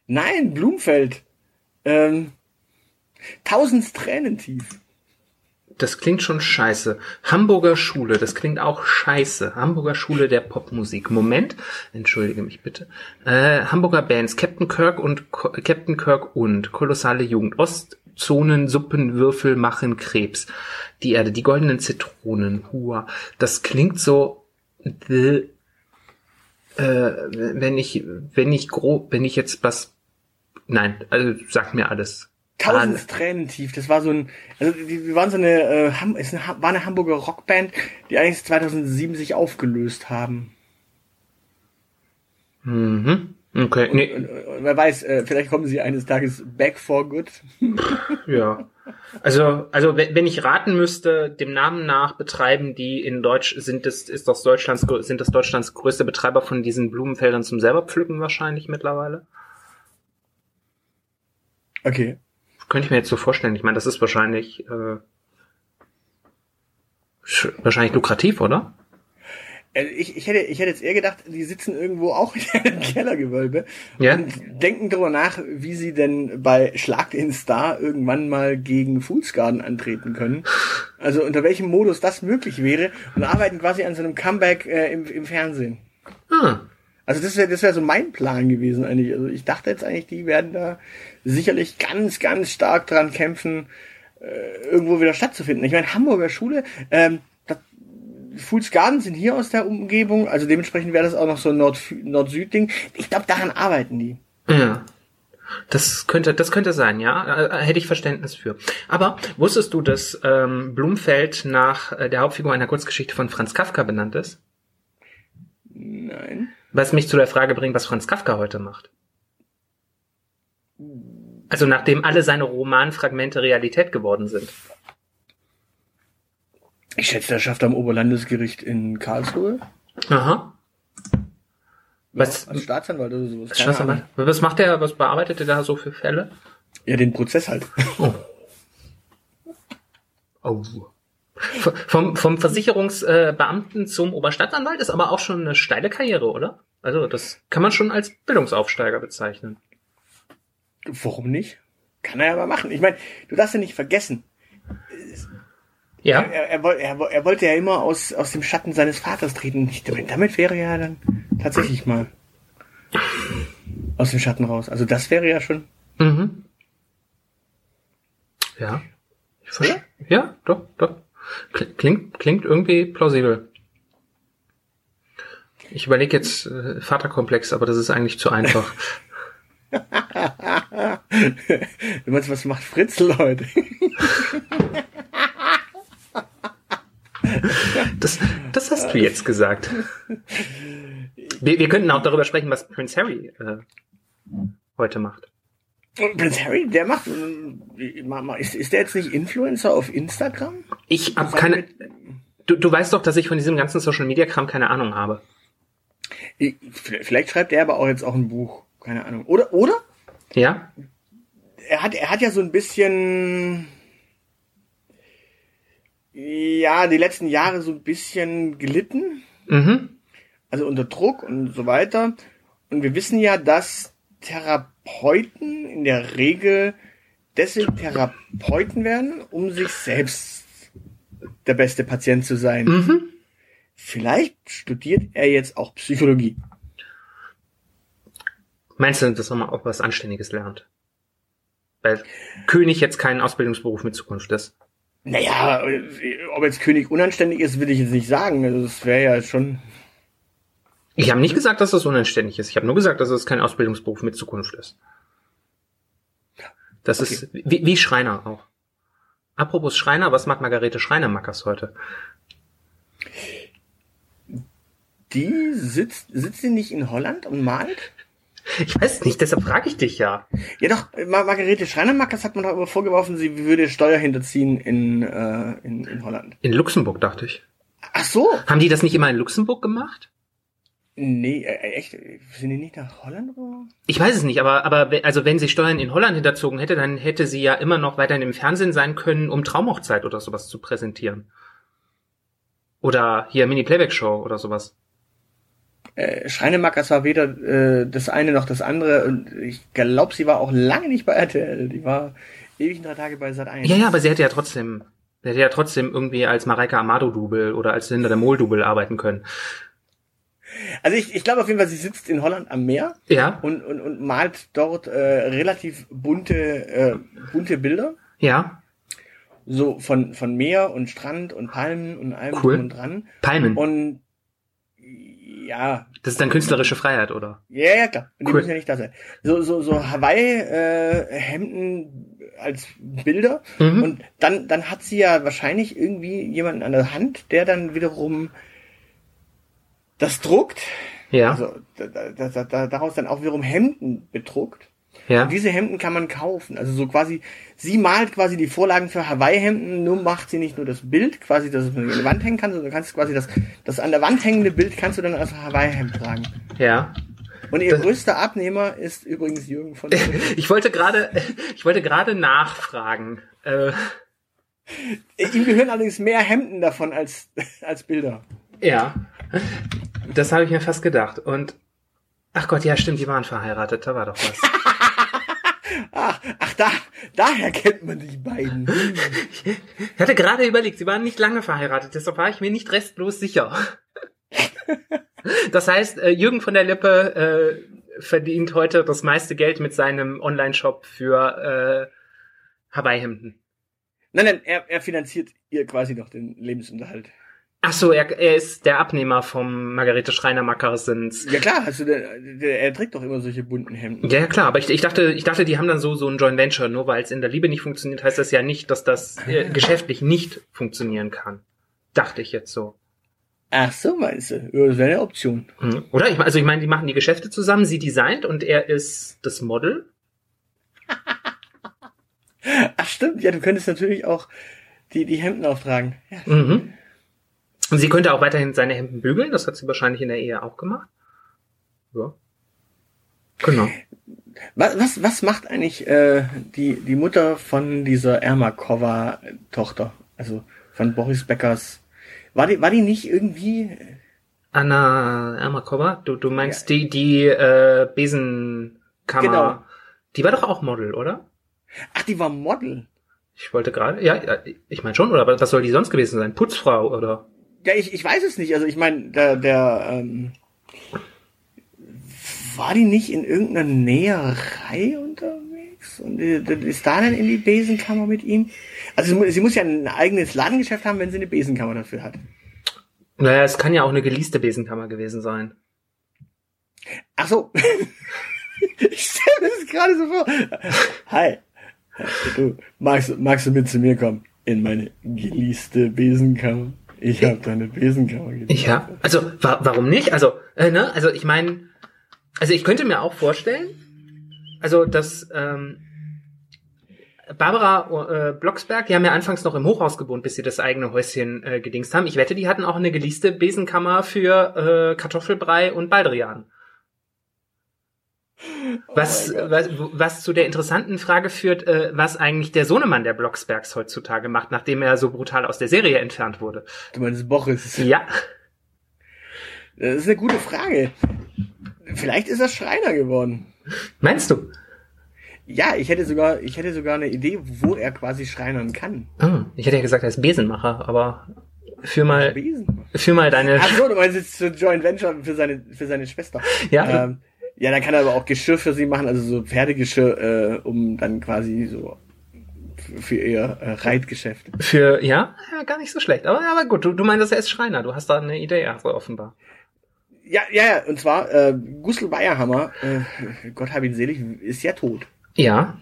Nein, Blumfeld. Ähm, tausend Tränen tief. Das klingt schon scheiße. Hamburger Schule, das klingt auch scheiße. Hamburger Schule der Popmusik. Moment, entschuldige mich bitte. Äh, Hamburger Bands, Captain Kirk und Co Captain Kirk und kolossale Jugend. Ostzonen, Suppenwürfel machen Krebs die Erde, die goldenen Zitronen, hua. Das klingt so, äh, wenn ich, wenn ich grob, wenn ich jetzt was, nein, also sag mir alles. Tausend Tränen tief. Das war so ein, also die, die waren so eine, äh, ist eine, war eine Hamburger Rockband, die eigentlich 2007 sich aufgelöst haben. Mhm. Okay. Nee. Und, und, und wer weiß, äh, vielleicht kommen sie eines Tages back for good. ja. Also, also wenn ich raten müsste, dem Namen nach betreiben die in Deutsch sind es ist das Deutschlands sind das Deutschlands größte Betreiber von diesen Blumenfeldern zum selber pflücken wahrscheinlich mittlerweile. Okay. Könnte ich mir jetzt so vorstellen. Ich meine, das ist wahrscheinlich äh, sch- wahrscheinlich lukrativ, oder? Äh, Ich, ich, hätte, ich hätte jetzt eher gedacht, die sitzen irgendwo auch in einem Kellergewölbe Ja. und denken darüber nach, wie sie denn bei Schlag den Star irgendwann mal gegen Fools Garden antreten können. Also unter welchem Modus das möglich wäre und arbeiten quasi an so einem Comeback äh, im, im Fernsehen. Ah, Also das wäre das wär so mein Plan gewesen eigentlich. Also ich dachte jetzt eigentlich, die werden da sicherlich ganz, ganz stark dran kämpfen, äh, irgendwo wieder stattzufinden. Ich meine, Hamburger Schule, ähm, Fools Garden sind hier aus der Umgebung, also dementsprechend wäre das auch noch so ein Nord- Nord-Süd-Ding. Ich glaube, daran arbeiten die. ja. Das könnte, das könnte sein, ja. Äh, Hätte ich Verständnis für. Aber wusstest du, dass ähm, Blumfeld nach äh, der Hauptfigur einer Kurzgeschichte von Franz Kafka benannt ist? Nein. Was mich zu der Frage bringt, was Franz Kafka heute macht. Also nachdem alle seine Romanfragmente Realität geworden sind. Ich schätze, das schafft er am Oberlandesgericht in Karlsruhe. Aha. Was, Als Staatsanwalt oder sowas. Staatsanwalt? Was macht er, was bearbeitet er da so für Fälle? Ja, den Prozess halt. Oh. Oh. Vom, vom Versicherungsbeamten zum Oberstadtanwalt ist aber auch schon eine steile Karriere, oder? Also das kann man schon als Bildungsaufsteiger bezeichnen. Warum nicht? Kann er aber machen. Ich meine, du darfst ja nicht vergessen, Ja, Er, er, er, er wollte ja immer aus, aus dem Schatten seines Vaters treten. Ich meine, damit wäre er ja dann tatsächlich mal aus dem Schatten raus. Also das wäre ja schon. Mhm. Ja. Ich versch- ja, doch, doch. Kl- Klingt, klingt irgendwie plausibel. Ich überlege jetzt äh, Vaterkomplex, aber das ist eigentlich zu einfach. Du meinst, was macht Fritzl heute? Das, das hast du jetzt gesagt. Wir, wir könnten auch darüber sprechen, was Prince Harry äh, heute macht. Und Prince Harry, der macht. äh, Ist, ist der jetzt nicht Influencer auf Instagram? Ich habe Zusammen keine. Du, du weißt doch, dass ich von diesem ganzen Social Media Kram keine Ahnung habe. Ich- Vielleicht schreibt er aber auch jetzt auch ein Buch. Keine Ahnung. Oder, oder? Ja? er hat, er hat ja so ein bisschen, ja, die letzten Jahre so ein bisschen gelitten, Mhm. also unter Druck und so weiter. Und wir wissen ja, dass Therapeuten in der Regel deswegen Therapeuten werden, um sich selbst der beste Patient zu sein. Mhm. Vielleicht studiert er jetzt auch Psychologie. Meinst du, dass man auch was Anständiges lernt? Weil König jetzt kein Ausbildungsberuf mit Zukunft ist. Naja, ob jetzt König unanständig ist, will ich jetzt nicht sagen. Also das wäre ja schon. Ich habe nicht gesagt, dass das unanständig ist. Ich habe nur gesagt, dass es kein Ausbildungsberuf mit Zukunft ist. Das ist wie, wie Schreiner auch. Apropos Schreiner, was macht Margarete Schreinermackers heute? Die sitzt, sitzt sie nicht in Holland und malt? Ich weiß nicht, deshalb frage ich dich ja. Ja doch, Mar Margarete Schreinermackers hat man doch immer vorgeworfen, sie würde Steuer hinterziehen in, äh, in, in Holland. In Luxemburg, dachte ich. Ach so? Haben die das nicht immer in Luxemburg gemacht? Nee, äh, echt? Sind die nicht nach Holland? Oder? Ich weiß es nicht, aber, aber also wenn sie Steuern in Holland hinterzogen hätte, dann hätte sie ja immer noch weiterhin im Fernsehen sein können, um Traumhochzeit oder sowas zu präsentieren. Oder hier Mini-Playback-Show oder sowas. Äh, Schreinermackers war weder äh, das eine noch das andere und ich glaube, sie war auch lange nicht bei RTL. Die war ewig drei Tage bei Sat 1. Ja, ja, aber sie hätte ja trotzdem, sie hätte ja trotzdem irgendwie als Mareike Amado-Double oder als Linda der Mol-Double arbeiten können. Also ich, ich glaube auf jeden Fall, sie sitzt in Holland am Meer Ja, und, und, und malt dort äh, relativ bunte, äh, bunte Bilder. ja, So von, von Meer und Strand und Palmen und allem Cool. drum und dran. Palmen. Und ja, Das ist dann künstlerische Freiheit, oder? ja, ja, klar. Und die Cool. müssen ja nicht da sein. So, so, so Hawaii-Hemden als Bilder. Mhm. Und dann, dann hat sie ja wahrscheinlich irgendwie jemanden an der Hand, der dann wiederum das druckt. Ja, Also da, da, da, daraus dann auch wiederum Hemden bedruckt. Ja. Und diese Hemden kann man kaufen. Also so quasi, sie malt quasi die Vorlagen für Hawaii-Hemden, nur macht sie nicht nur das Bild, quasi, dass es an die Wand hängen kann, sondern du kannst quasi das, das an der Wand hängende Bild kannst du dann als Hawaii-Hemd tragen. Ja. Und ihr größter Abnehmer ist übrigens Jürgen von. Ich wollte gerade, ich wollte gerade nachfragen. Äh, Ihm gehören allerdings mehr Hemden davon als, als Bilder. ja, das habe ich mir fast gedacht. Und ach Gott, ja, stimmt, die waren verheiratet. Da war doch was. Ach, ach da, daher kennt man die beiden. Ich hatte gerade überlegt, sie waren nicht lange verheiratet, deshalb war ich mir nicht restlos sicher. Das heißt, äh, Jürgen von der Lippe äh, verdient heute das meiste Geld mit seinem Online-Shop für äh, Hawaii-Hemden. Nein, nein, er, er finanziert ihr quasi noch den Lebensunterhalt. Ach so, er, er ist der Abnehmer vom Margarete Schreiner Mackersens. Ja klar, du, der, der, er trägt doch immer solche bunten Hemden. Ja, ja, klar, aber ich, ich dachte, ich dachte, die haben dann so so ein Joint Venture, nur weil es in der Liebe nicht funktioniert, heißt das ja nicht, dass das äh, geschäftlich nicht funktionieren kann. Dachte ich jetzt so. Ach so, meinst du? Ja, das wäre eine Option. Mhm. Oder? Ich, also ich meine, die machen die Geschäfte zusammen, sie designt und er ist das Model. Ach stimmt, ja, du könntest natürlich auch die, die Hemden auftragen. Ja. Mhm. Und sie könnte auch weiterhin seine Hemden bügeln, das hat sie wahrscheinlich in der Ehe auch gemacht. Ja. Genau. Was, was, was macht eigentlich äh, die, die Mutter von dieser Ermakova-Tochter? Also von Boris Beckers. War die, war die nicht irgendwie. Anna Ermakova, du, du meinst die, die äh, Besenkammer. Genau. Die war doch auch Model, oder? Ach, die war Model. Ich wollte gerade, ja, ja, ich meine schon, oder was soll die sonst gewesen sein? Putzfrau, oder? Ja, ich, ich weiß es nicht. Also ich meine, der, der ähm, war die nicht in irgendeiner Näherei unterwegs? Und äh, ist da dann in die Besenkammer mit ihm? Also sie muss ja ein eigenes Ladengeschäft haben, wenn sie eine Besenkammer dafür hat. Naja, es kann ja auch eine geleaste Besenkammer gewesen sein. Ach so. ich stelle mir das gerade so vor. Hi. Du, magst, magst du mit zu mir kommen? In meine geleaste Besenkammer? Ich habe deine Besenkammer geleast. Ja, also wa warum nicht? Also, äh, ne, also ich meine, also ich könnte mir auch vorstellen, also dass ähm, Barbara äh, Blocksberg, die haben ja anfangs noch im Hochhaus gewohnt, bis sie das eigene Häuschen äh, gedingst haben. Ich wette, die hatten auch eine geleaste Besenkammer für äh, Kartoffelbrei und Baldrian. Was, Oh was, was zu der interessanten Frage führt, äh, was eigentlich der Sohnemann der Blocksbergs heutzutage macht, nachdem er so brutal aus der Serie entfernt wurde. Du meinst Boris. Ja, Das ist eine gute Frage. Vielleicht ist er Schreiner geworden. meinst du? Ja, ich hätte sogar, ich hätte sogar eine Idee, wo er quasi schreinern kann. Ah, ich hätte ja gesagt, er ist Besenmacher, aber für mal, für mal deine. Ach so, du meinst jetzt für Joint Venture für seine, für seine Schwester. Ja. Ähm, ja, dann kann er aber auch Geschirr für sie machen, also so Pferdegeschirr, äh, um dann quasi so für ihr äh, Reitgeschäft. Für, ja, ja, gar nicht so schlecht. Aber, aber gut, du, du meinst, er ist Schreiner. Du hast da eine Idee, also offenbar. Ja, ja, ja, und zwar, äh, Gustl Bayerhammer, äh, Gott hab ihn selig, ist ja tot. Ja,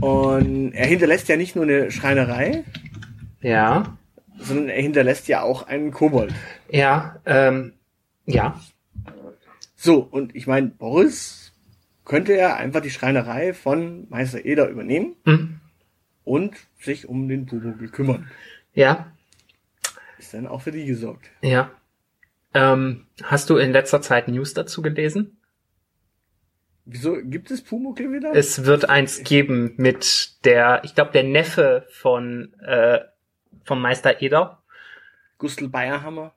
Und er hinterlässt ja nicht nur eine Schreinerei, ja, sondern er hinterlässt ja auch einen Kobold. ja, ähm, ja. So, und ich meine, Boris könnte er einfach die Schreinerei von Meister Eder übernehmen Hm, und sich um den Pumuckl kümmern. ja, Ist dann auch für die gesorgt. ja. Ähm, hast du in letzter Zeit News dazu gelesen? Wieso gibt es Pumuckl wieder? Es wird eins geben mit der, ich glaube, der Neffe von, äh, vom Meister Eder. Gustl Bayerhammer.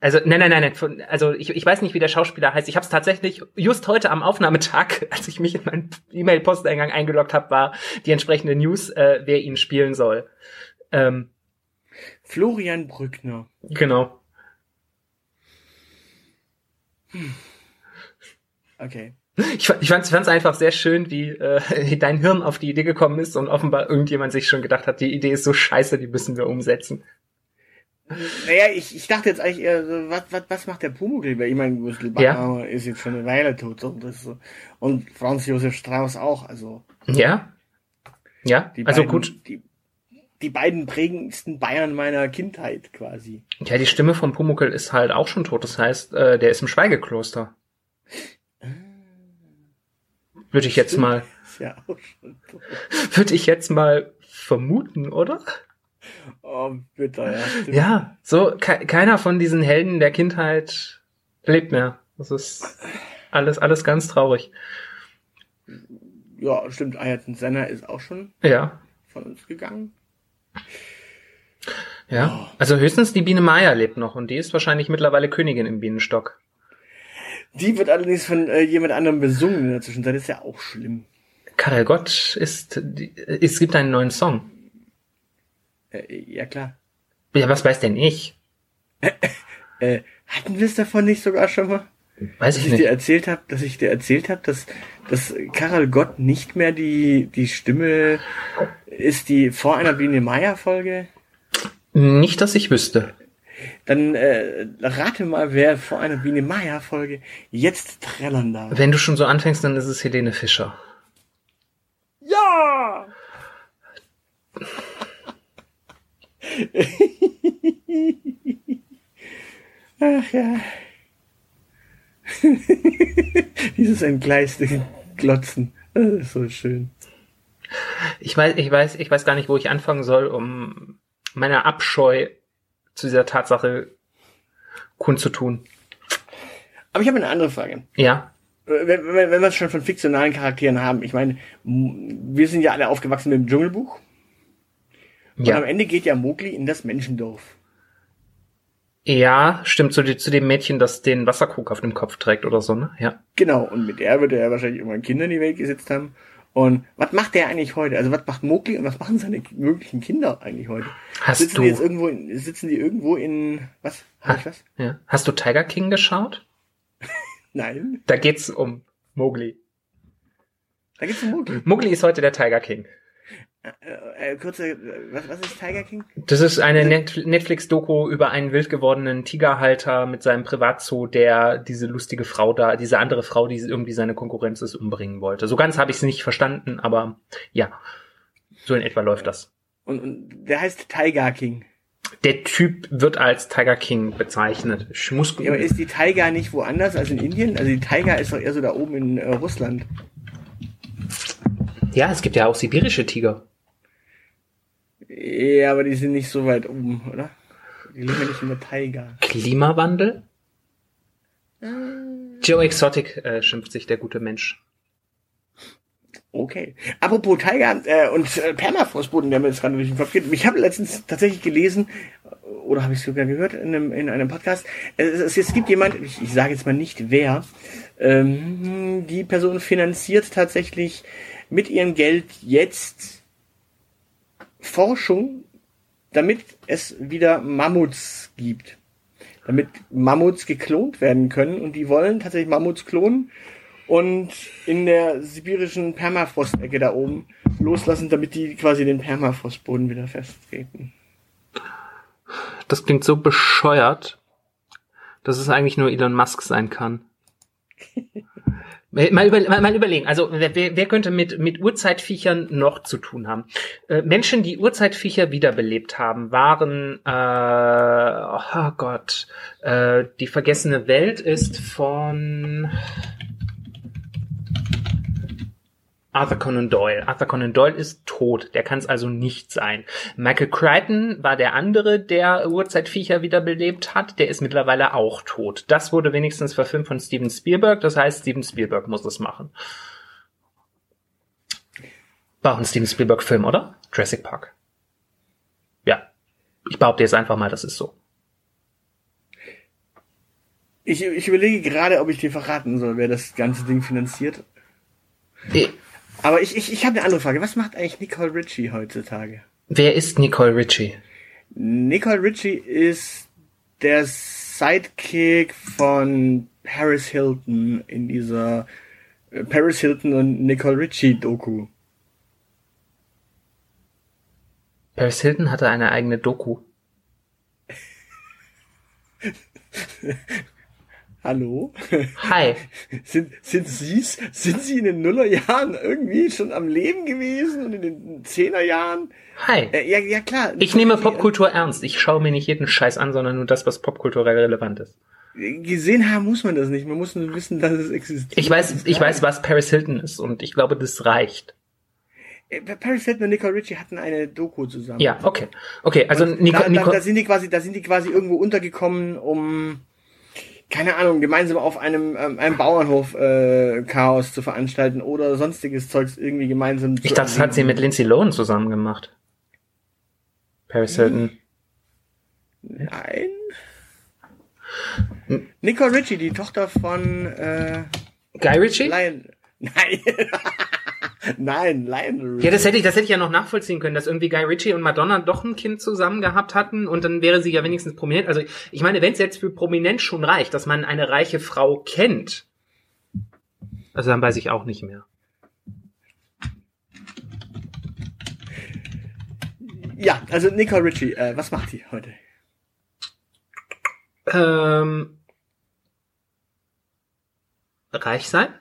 Also, nein, nein, nein, nein. Also ich, ich weiß nicht, wie der Schauspieler heißt. Ich habe es tatsächlich just heute am Aufnahmetag, als ich mich in meinen E-Mail-Posteingang eingeloggt habe, war die entsprechende News, äh, wer ihn spielen soll. Ähm, Florian Brückner. genau. Okay. Ich, ich fand es einfach sehr schön, wie äh, dein Hirn auf die Idee gekommen ist und offenbar irgendjemand sich schon gedacht hat, die Idee ist so scheiße, die müssen wir umsetzen. Naja, ich, ich dachte jetzt eigentlich eher, so, was, was, was macht der Pumuckl? Ich meine, Gustl Bayerhammer ist jetzt schon eine Weile tot. Und, das so. und Franz Josef Strauß auch. Also Ja? Ja? die also beiden, gut. Die, die beiden prägendsten Bayern meiner Kindheit quasi. Ja, die Stimme von Pumuckl ist halt auch schon tot. Das heißt, äh, der ist im Schweigekloster. Würde ich jetzt mal, ja würde ich jetzt mal vermuten, oder? Oh, bitter, ja. stimmt. Ja, so ke keiner von diesen Helden der Kindheit lebt mehr. Das ist Alles, alles ganz traurig. Ja, stimmt. Ayrton Senna ist auch schon Ja. von uns gegangen. Ja. Also höchstens die Biene Maya lebt noch und die ist wahrscheinlich mittlerweile Königin im Bienenstock. Die wird allerdings von äh, jemand anderem besungen in der Zwischenzeit. Das ist ja auch schlimm. Karel Gott ist, die- es gibt einen neuen Song. Äh, ja, klar. Ja, was weiß denn ich? Äh, hatten wir es davon nicht sogar schon mal? Weiß Dass ich ich dir nicht. erzählt habe, dass ich dir erzählt habe, dass, dass Karel Gott nicht mehr die, die Stimme ist, die vor einer Biene Meier Folge. Nicht, dass ich wüsste. Dann äh, rate mal, wer vor einer Biene Meier Folge jetzt trällern darf. Wenn du schon so anfängst, dann ist es Helene Fischer. Ja! Ach ja. Dieses entgleiste Glotzen. Das ist so schön. Ich weiß, ich weiß, ich weiß gar nicht, wo ich anfangen soll, um meine Abscheu zu dieser Tatsache kundzutun. Aber ich habe eine andere Frage. Ja. Wenn, wenn, wenn wir es schon von fiktionalen Charakteren haben, ich meine, wir sind ja alle aufgewachsen mit dem Dschungelbuch. Und am Ja. Ende geht ja Mowgli in das Menschendorf. Ja, stimmt, zu, zu dem Mädchen, das den Wasserkrug auf dem Kopf trägt oder so, ne? Ja. Genau, und mit der wird er wahrscheinlich irgendwann Kinder in die Welt gesetzt haben. Und was macht der eigentlich heute? Also was macht Mowgli und was machen seine möglichen Kinder eigentlich heute? Hast sitzen du- die jetzt irgendwo in, sitzen die irgendwo in was? Hab ich was? ja. Hast du Tiger King geschaut? Nein. Da geht's um Mowgli. Da geht's um Mowgli. Mowgli ist heute der Tiger King. Äh, äh, kurze, äh, was, was ist Tiger King? Das ist eine Net Netflix-Doku über einen wild gewordenen Tigerhalter mit seinem Privatzoo, der diese lustige Frau da, diese andere Frau, die irgendwie seine Konkurrenz ist, umbringen wollte. So ganz habe ich es nicht verstanden, aber ja, so in etwa läuft das. Und, und der heißt Tiger King. Der Typ wird als Tiger King bezeichnet. Ich muss Ja, aber ist die Tiger nicht woanders als in Indien? Also die Tiger ist doch eher so da oben in äh, Russland. ja, es gibt ja auch sibirische Tiger. Ja, aber die sind nicht so weit oben, oder? Die leben ja nicht in der Tiger. Klimawandel? Joe Exotic äh, schimpft sich der gute Mensch. Okay. Apropos Tiger äh, und äh, Permafrostboden, der mir jetzt gerade durch den Kopf geht. Ich habe letztens tatsächlich gelesen, oder habe ich sogar gehört in einem, in einem Podcast, es, es, es gibt jemand, ich, ich sage jetzt mal nicht wer, ähm, die Person finanziert tatsächlich mit ihrem Geld jetzt Forschung, damit es wieder Mammuts gibt. Damit Mammuts geklont werden können und die wollen tatsächlich Mammuts klonen und in der sibirischen Permafrostecke da oben loslassen, damit die quasi den Permafrostboden wieder festtreten. Das klingt so bescheuert, dass es eigentlich nur Elon Musk sein kann. Mal, über, mal, mal überlegen, also wer, wer wer könnte mit, mit Urzeitviechern noch zu tun haben? Äh, Menschen, die Urzeitviecher wiederbelebt haben, waren, äh, oh Gott, äh, die vergessene Welt ist von Arthur Conan Doyle. Arthur Conan Doyle ist tot, der kann es also nicht sein. Michael Crichton war der andere, der Urzeitviecher wiederbelebt hat, der ist mittlerweile auch tot. Das wurde wenigstens verfilmt von Steven Spielberg, das heißt, Steven Spielberg muss es machen. War auch ein Steven Spielberg-Film, oder? Jurassic Park. Ja. Ich behaupte jetzt einfach mal, das ist so. Ich, ich überlege gerade, ob ich dir verraten soll, wer das ganze Ding finanziert. Aber ich, ich, ich habe eine andere Frage. Was macht eigentlich Nicole Richie heutzutage? Wer ist Nicole Richie? Nicole Richie ist der Sidekick von Paris Hilton in dieser äh, Paris Hilton und Nicole Richie Doku. Paris Hilton hatte eine eigene Doku. Hallo? Hi. Sind, sind Sie's, sind Sie in den Nullerjahren irgendwie schon am Leben gewesen und in den Zehnerjahren? Hi. Äh, ja, ja klar. Ich nehme Popkultur ernst. Ich schaue mir nicht jeden Scheiß an, sondern nur das, was popkulturell relevant ist. Gesehen haben muss man das nicht. Man muss nur wissen, dass es existiert. Ich weiß, ich weiß, was Paris Hilton ist und ich glaube, das reicht. Äh, Paris Hilton und Nicole Richie hatten eine Doku zusammen. Ja, okay. Okay, also Und Nico, da, da, da sind die quasi, da sind die quasi irgendwo untergekommen, um keine Ahnung, gemeinsam auf einem, ähm, einem Bauernhof äh, Chaos zu veranstalten oder sonstiges Zeugs irgendwie gemeinsam Ich dachte, das hat sie mit Lindsay Lohan zusammen gemacht. Paris Hilton. Nein. Hm. Nicole Ritchie, die Tochter von äh, Guy Ritchie? Lion. Nein. Nein, Lionel Richie. Ja, das hätte ich, das hätte ich ja noch nachvollziehen können, dass irgendwie Guy Ritchie und Madonna doch ein Kind zusammen gehabt hatten und dann wäre sie ja wenigstens prominent. Also ich meine, wenn es jetzt für prominent schon reicht, dass man eine reiche Frau kennt, also dann weiß ich auch nicht mehr. Ja, also Nicole Ritchie, äh, was macht die heute? Ähm, reich sein?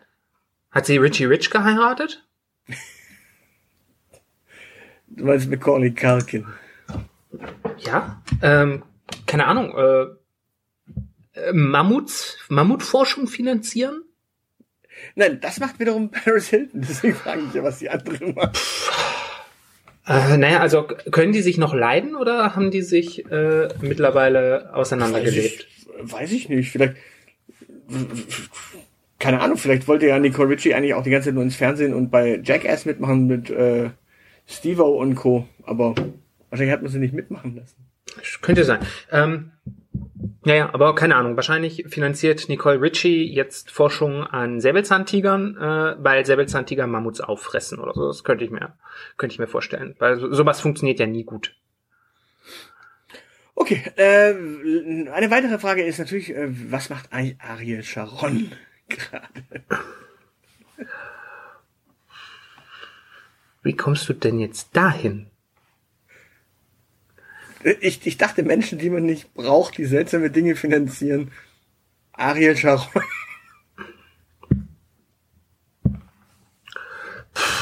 Hat sie Richie Rich geheiratet? Du meinst Macaulay Culkin. Ja, ähm, keine Ahnung, äh, äh, Mammuts, Mammutforschung finanzieren? Nein, das macht wiederum Paris Hilton, deswegen frage ich ja, was die andere macht. Äh, naja, also können die sich noch leiden oder haben die sich äh, mittlerweile auseinandergelebt? Weiß ich, weiß ich nicht. Vielleicht keine Ahnung, vielleicht wollte ja Nicole Ritchie eigentlich auch die ganze Zeit nur ins Fernsehen und bei Jackass mitmachen mit äh, Steve und Co. Aber wahrscheinlich hat man sie nicht mitmachen lassen. Könnte sein. Ähm, ja, ja, aber keine Ahnung. Wahrscheinlich finanziert Nicole Ritchie jetzt Forschung an Säbelzahntigern, äh, weil Säbelzahntiger Mammuts auffressen oder so. Das könnte ich mir, könnte ich mir vorstellen. Weil sowas funktioniert ja nie gut. Okay, äh, eine weitere Frage ist natürlich, äh, was macht eigentlich Ariel Sharon? Gerade. Wie kommst du denn jetzt dahin? Ich, ich dachte, Menschen, die man nicht braucht, die seltsame Dinge finanzieren. Ariel Sharon.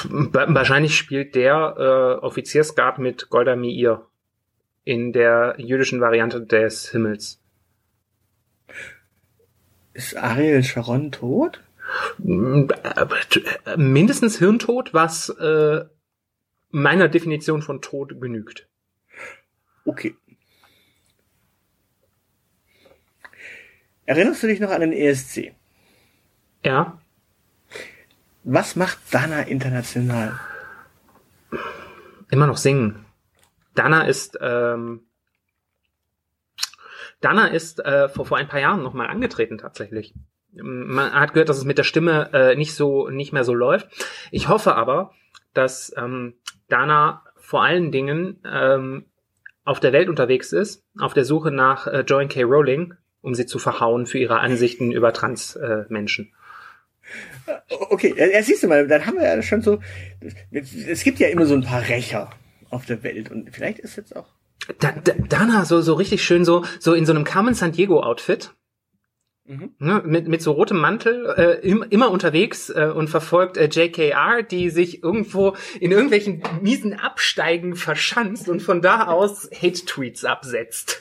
Wahrscheinlich spielt der äh, Offiziersgard mit Golda Meir in der jüdischen Variante des Himmels. Ist Ariel Sharon tot? Mindestens Hirntod, was äh, meiner Definition von Tod genügt. Okay. Erinnerst du dich noch an den ESC? Ja. Was macht Dana international? Immer noch singen. Dana ist ähm, Dana ist äh, vor, vor ein paar Jahren nochmal angetreten tatsächlich. Man hat gehört, dass es mit der Stimme äh, nicht so nicht mehr so läuft. Ich hoffe aber, dass ähm, Dana vor allen Dingen ähm, auf der Welt unterwegs ist, auf der Suche nach äh, Joan K. Rowling, um sie zu verhauen für ihre Ansichten über Trans-Menschen. Äh, okay, ja, siehst du mal, dann haben wir ja schon so, es gibt ja immer so ein paar Rächer auf der Welt und vielleicht ist jetzt auch da, da, Dana, so, so richtig schön, so, so in so einem Carmen San Diego Outfit. Mhm. Ne, mit, mit so rotem Mantel, äh, im, immer unterwegs äh, und verfolgt äh, JKR, die sich irgendwo in irgendwelchen miesen Absteigen verschanzt und von da aus Hate-Tweets absetzt.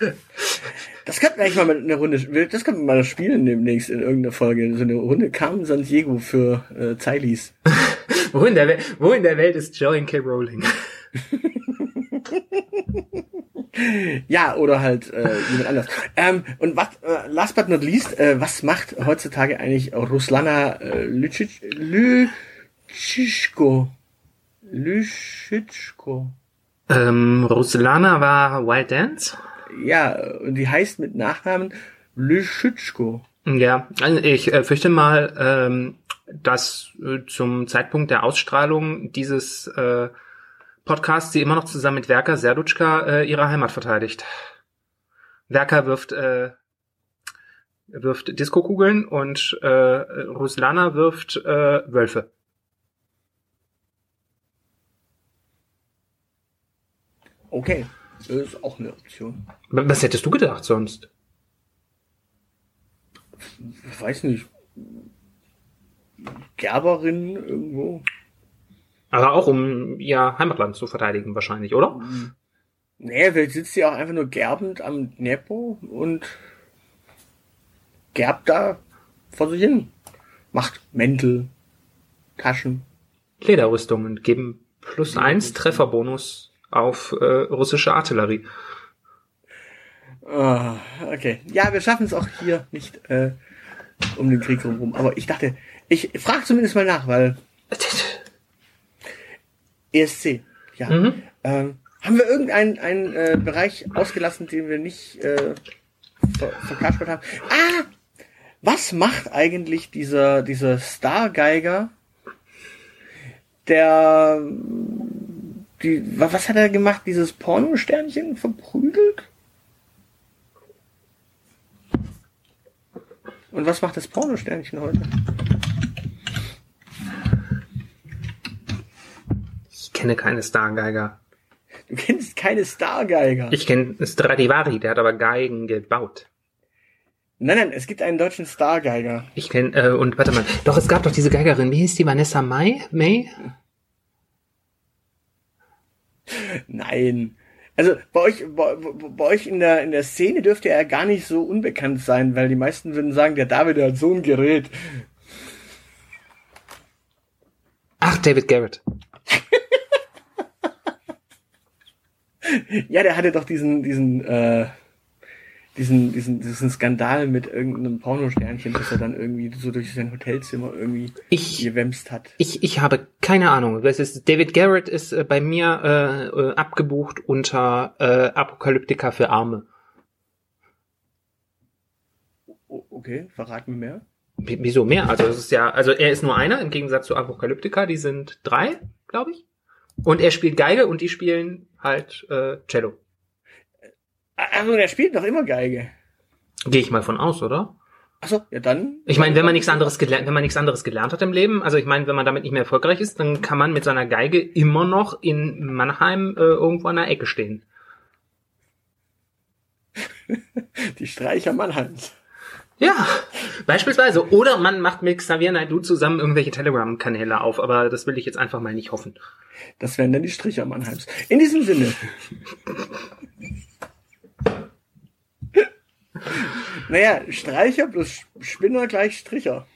Das könnten wir eigentlich mal eine Runde, das könnten wir mal spielen demnächst in irgendeiner Folge. So eine Runde Carmen San Diego für äh, Zeilis. wo, in der wo in der Welt ist Joey K. Rowling? Ja, oder halt äh, jemand anders. Ähm, und was, äh, last but not least, äh, was macht heutzutage eigentlich Ruslana äh, Lütschitschko? Lütschitschko. Ähm, Ruslana war Wild Dance? Ja, und die heißt mit Nachnamen Lüschitschko. Ja, also ich äh, fürchte mal, ähm, dass äh, zum Zeitpunkt der Ausstrahlung dieses äh, Podcast sie immer noch zusammen mit Werker Serdutschka äh, ihre Heimat verteidigt. Werker wirft äh, wirft Diskokugeln und äh, Ruslana wirft äh, Wölfe. Okay, das ist auch eine Option. Was hättest du gedacht sonst? Ich weiß nicht. Gerberin irgendwo. Aber auch um ihr Heimatland zu verteidigen wahrscheinlich, oder? Nee, vielleicht sitzt sie auch einfach nur gerbend am Dnepro und gerbt da vor sich hin. Macht Mäntel, Taschen. Lederrüstungen geben plus eins Trefferbonus auf äh, russische Artillerie. Oh, okay. Ja, wir schaffen es auch hier nicht äh, um den Krieg rum. Aber ich dachte, ich frage zumindest mal nach, weil ESC, ja. Mhm. Ähm, haben wir irgendeinen einen, äh, Bereich ausgelassen, den wir nicht äh, ver verkaspert haben? Ah! Was macht eigentlich dieser, dieser Stargeiger, der die, wa- was hat er gemacht? Dieses Pornosternchen verprügelt? Und was macht das Pornosternchen heute? Kenne keine Stargeiger. Du kennst keine Stargeiger. Ich kenne Stradivari, der hat aber Geigen gebaut. Nein, nein, es gibt einen deutschen Stargeiger. Ich kenne, äh, und warte mal, doch, es gab doch diese Geigerin, wie hieß die, Vanessa May? May? Nein. Also bei euch, bei, bei euch in der in der Szene dürfte er gar nicht so unbekannt sein, weil die meisten würden sagen, der David hat so ein Gerät. Ach, David Garrett. Ja, der hatte doch diesen diesen äh, diesen diesen diesen Skandal mit irgendeinem Pornosternchen, das er dann irgendwie so durch sein Hotelzimmer irgendwie Ich, gewämst hat. ich, ich habe keine Ahnung. Das ist, David Garrett ist äh, bei mir äh, äh, abgebucht unter äh, Apokalyptika für Arme. Okay, verrat mir mehr. Wieso mehr? Also es ist ja, also er ist nur einer im Gegensatz zu Apokalyptika, die sind drei, glaube ich. Und er spielt Geige und die spielen halt äh, Cello. Also der spielt doch immer Geige. Gehe ich mal von aus, oder? Achso, ja dann. Ich meine, wenn man nichts anderes gelernt, wenn man nichts anderes gelernt hat im Leben, also ich meine, wenn man damit nicht mehr erfolgreich ist, dann kann man mit seiner Geige immer noch in Mannheim äh, irgendwo an der Ecke stehen. Die Streicher Mannheims. Ja, beispielsweise. Oder man macht mit Xavier Naidoo zusammen irgendwelche Telegram-Kanäle auf, aber das will ich jetzt einfach mal nicht hoffen. Das wären dann die Stricher Mannheims. In diesem Sinne. naja, Streicher plus Spinner gleich Stricher.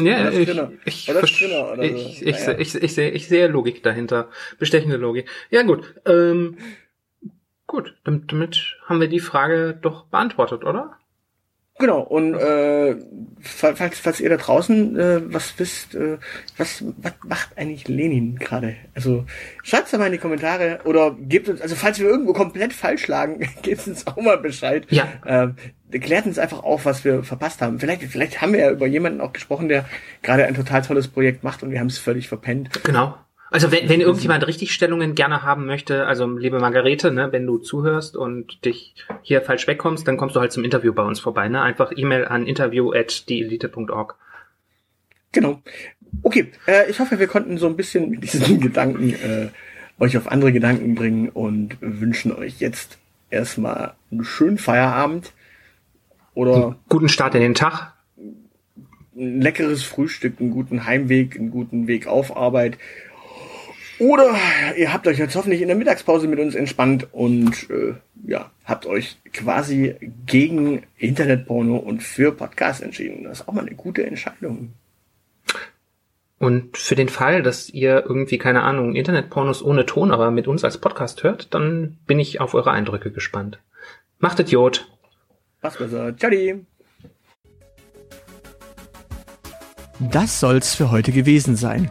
Ja, Oder ich, ich, Strinner oder so. ich, ich, Naja. ich, ich, sehe, ich sehe Logik dahinter. Bestechende Logik. Ja, gut. Ähm, gut, damit, damit haben wir die Frage doch beantwortet, oder? Genau, und äh, fa- falls, falls ihr da draußen äh, was wisst, äh, was, was macht eigentlich Lenin gerade? Also schreibt's doch mal in die Kommentare oder gebt uns, also falls wir irgendwo komplett falsch lagen, gebt uns auch mal Bescheid. Ja. Äh, klärt uns einfach auf, was wir verpasst haben. Vielleicht, vielleicht haben wir ja über jemanden auch gesprochen, der gerade ein total tolles Projekt macht und wir haben es völlig verpennt. Genau. Also wenn, wenn irgendjemand Richtigstellungen gerne haben möchte, also liebe Margarete, ne, wenn du zuhörst und dich hier falsch wegkommst, dann kommst du halt zum Interview bei uns vorbei. Ne? Einfach E-Mail an interview at dieelite.org. Genau. Okay, äh, ich hoffe, wir konnten so ein bisschen mit diesen Gedanken äh, euch auf andere Gedanken bringen und wünschen euch jetzt erstmal einen schönen Feierabend oder Guten Start in den Tag. ein leckeres Frühstück, einen guten Heimweg, einen guten Weg auf Arbeit. Oder ihr habt euch jetzt hoffentlich in der Mittagspause mit uns entspannt und äh, ja, habt euch quasi gegen Internetporno und für Podcast entschieden. Das ist auch mal eine gute Entscheidung. Und für den Fall, dass ihr irgendwie, keine Ahnung, Internetpornos ohne Ton, aber mit uns als Podcast hört, dann bin ich auf eure Eindrücke gespannt. Macht Idiot. Was besser. Ciao. Das soll's für heute gewesen sein.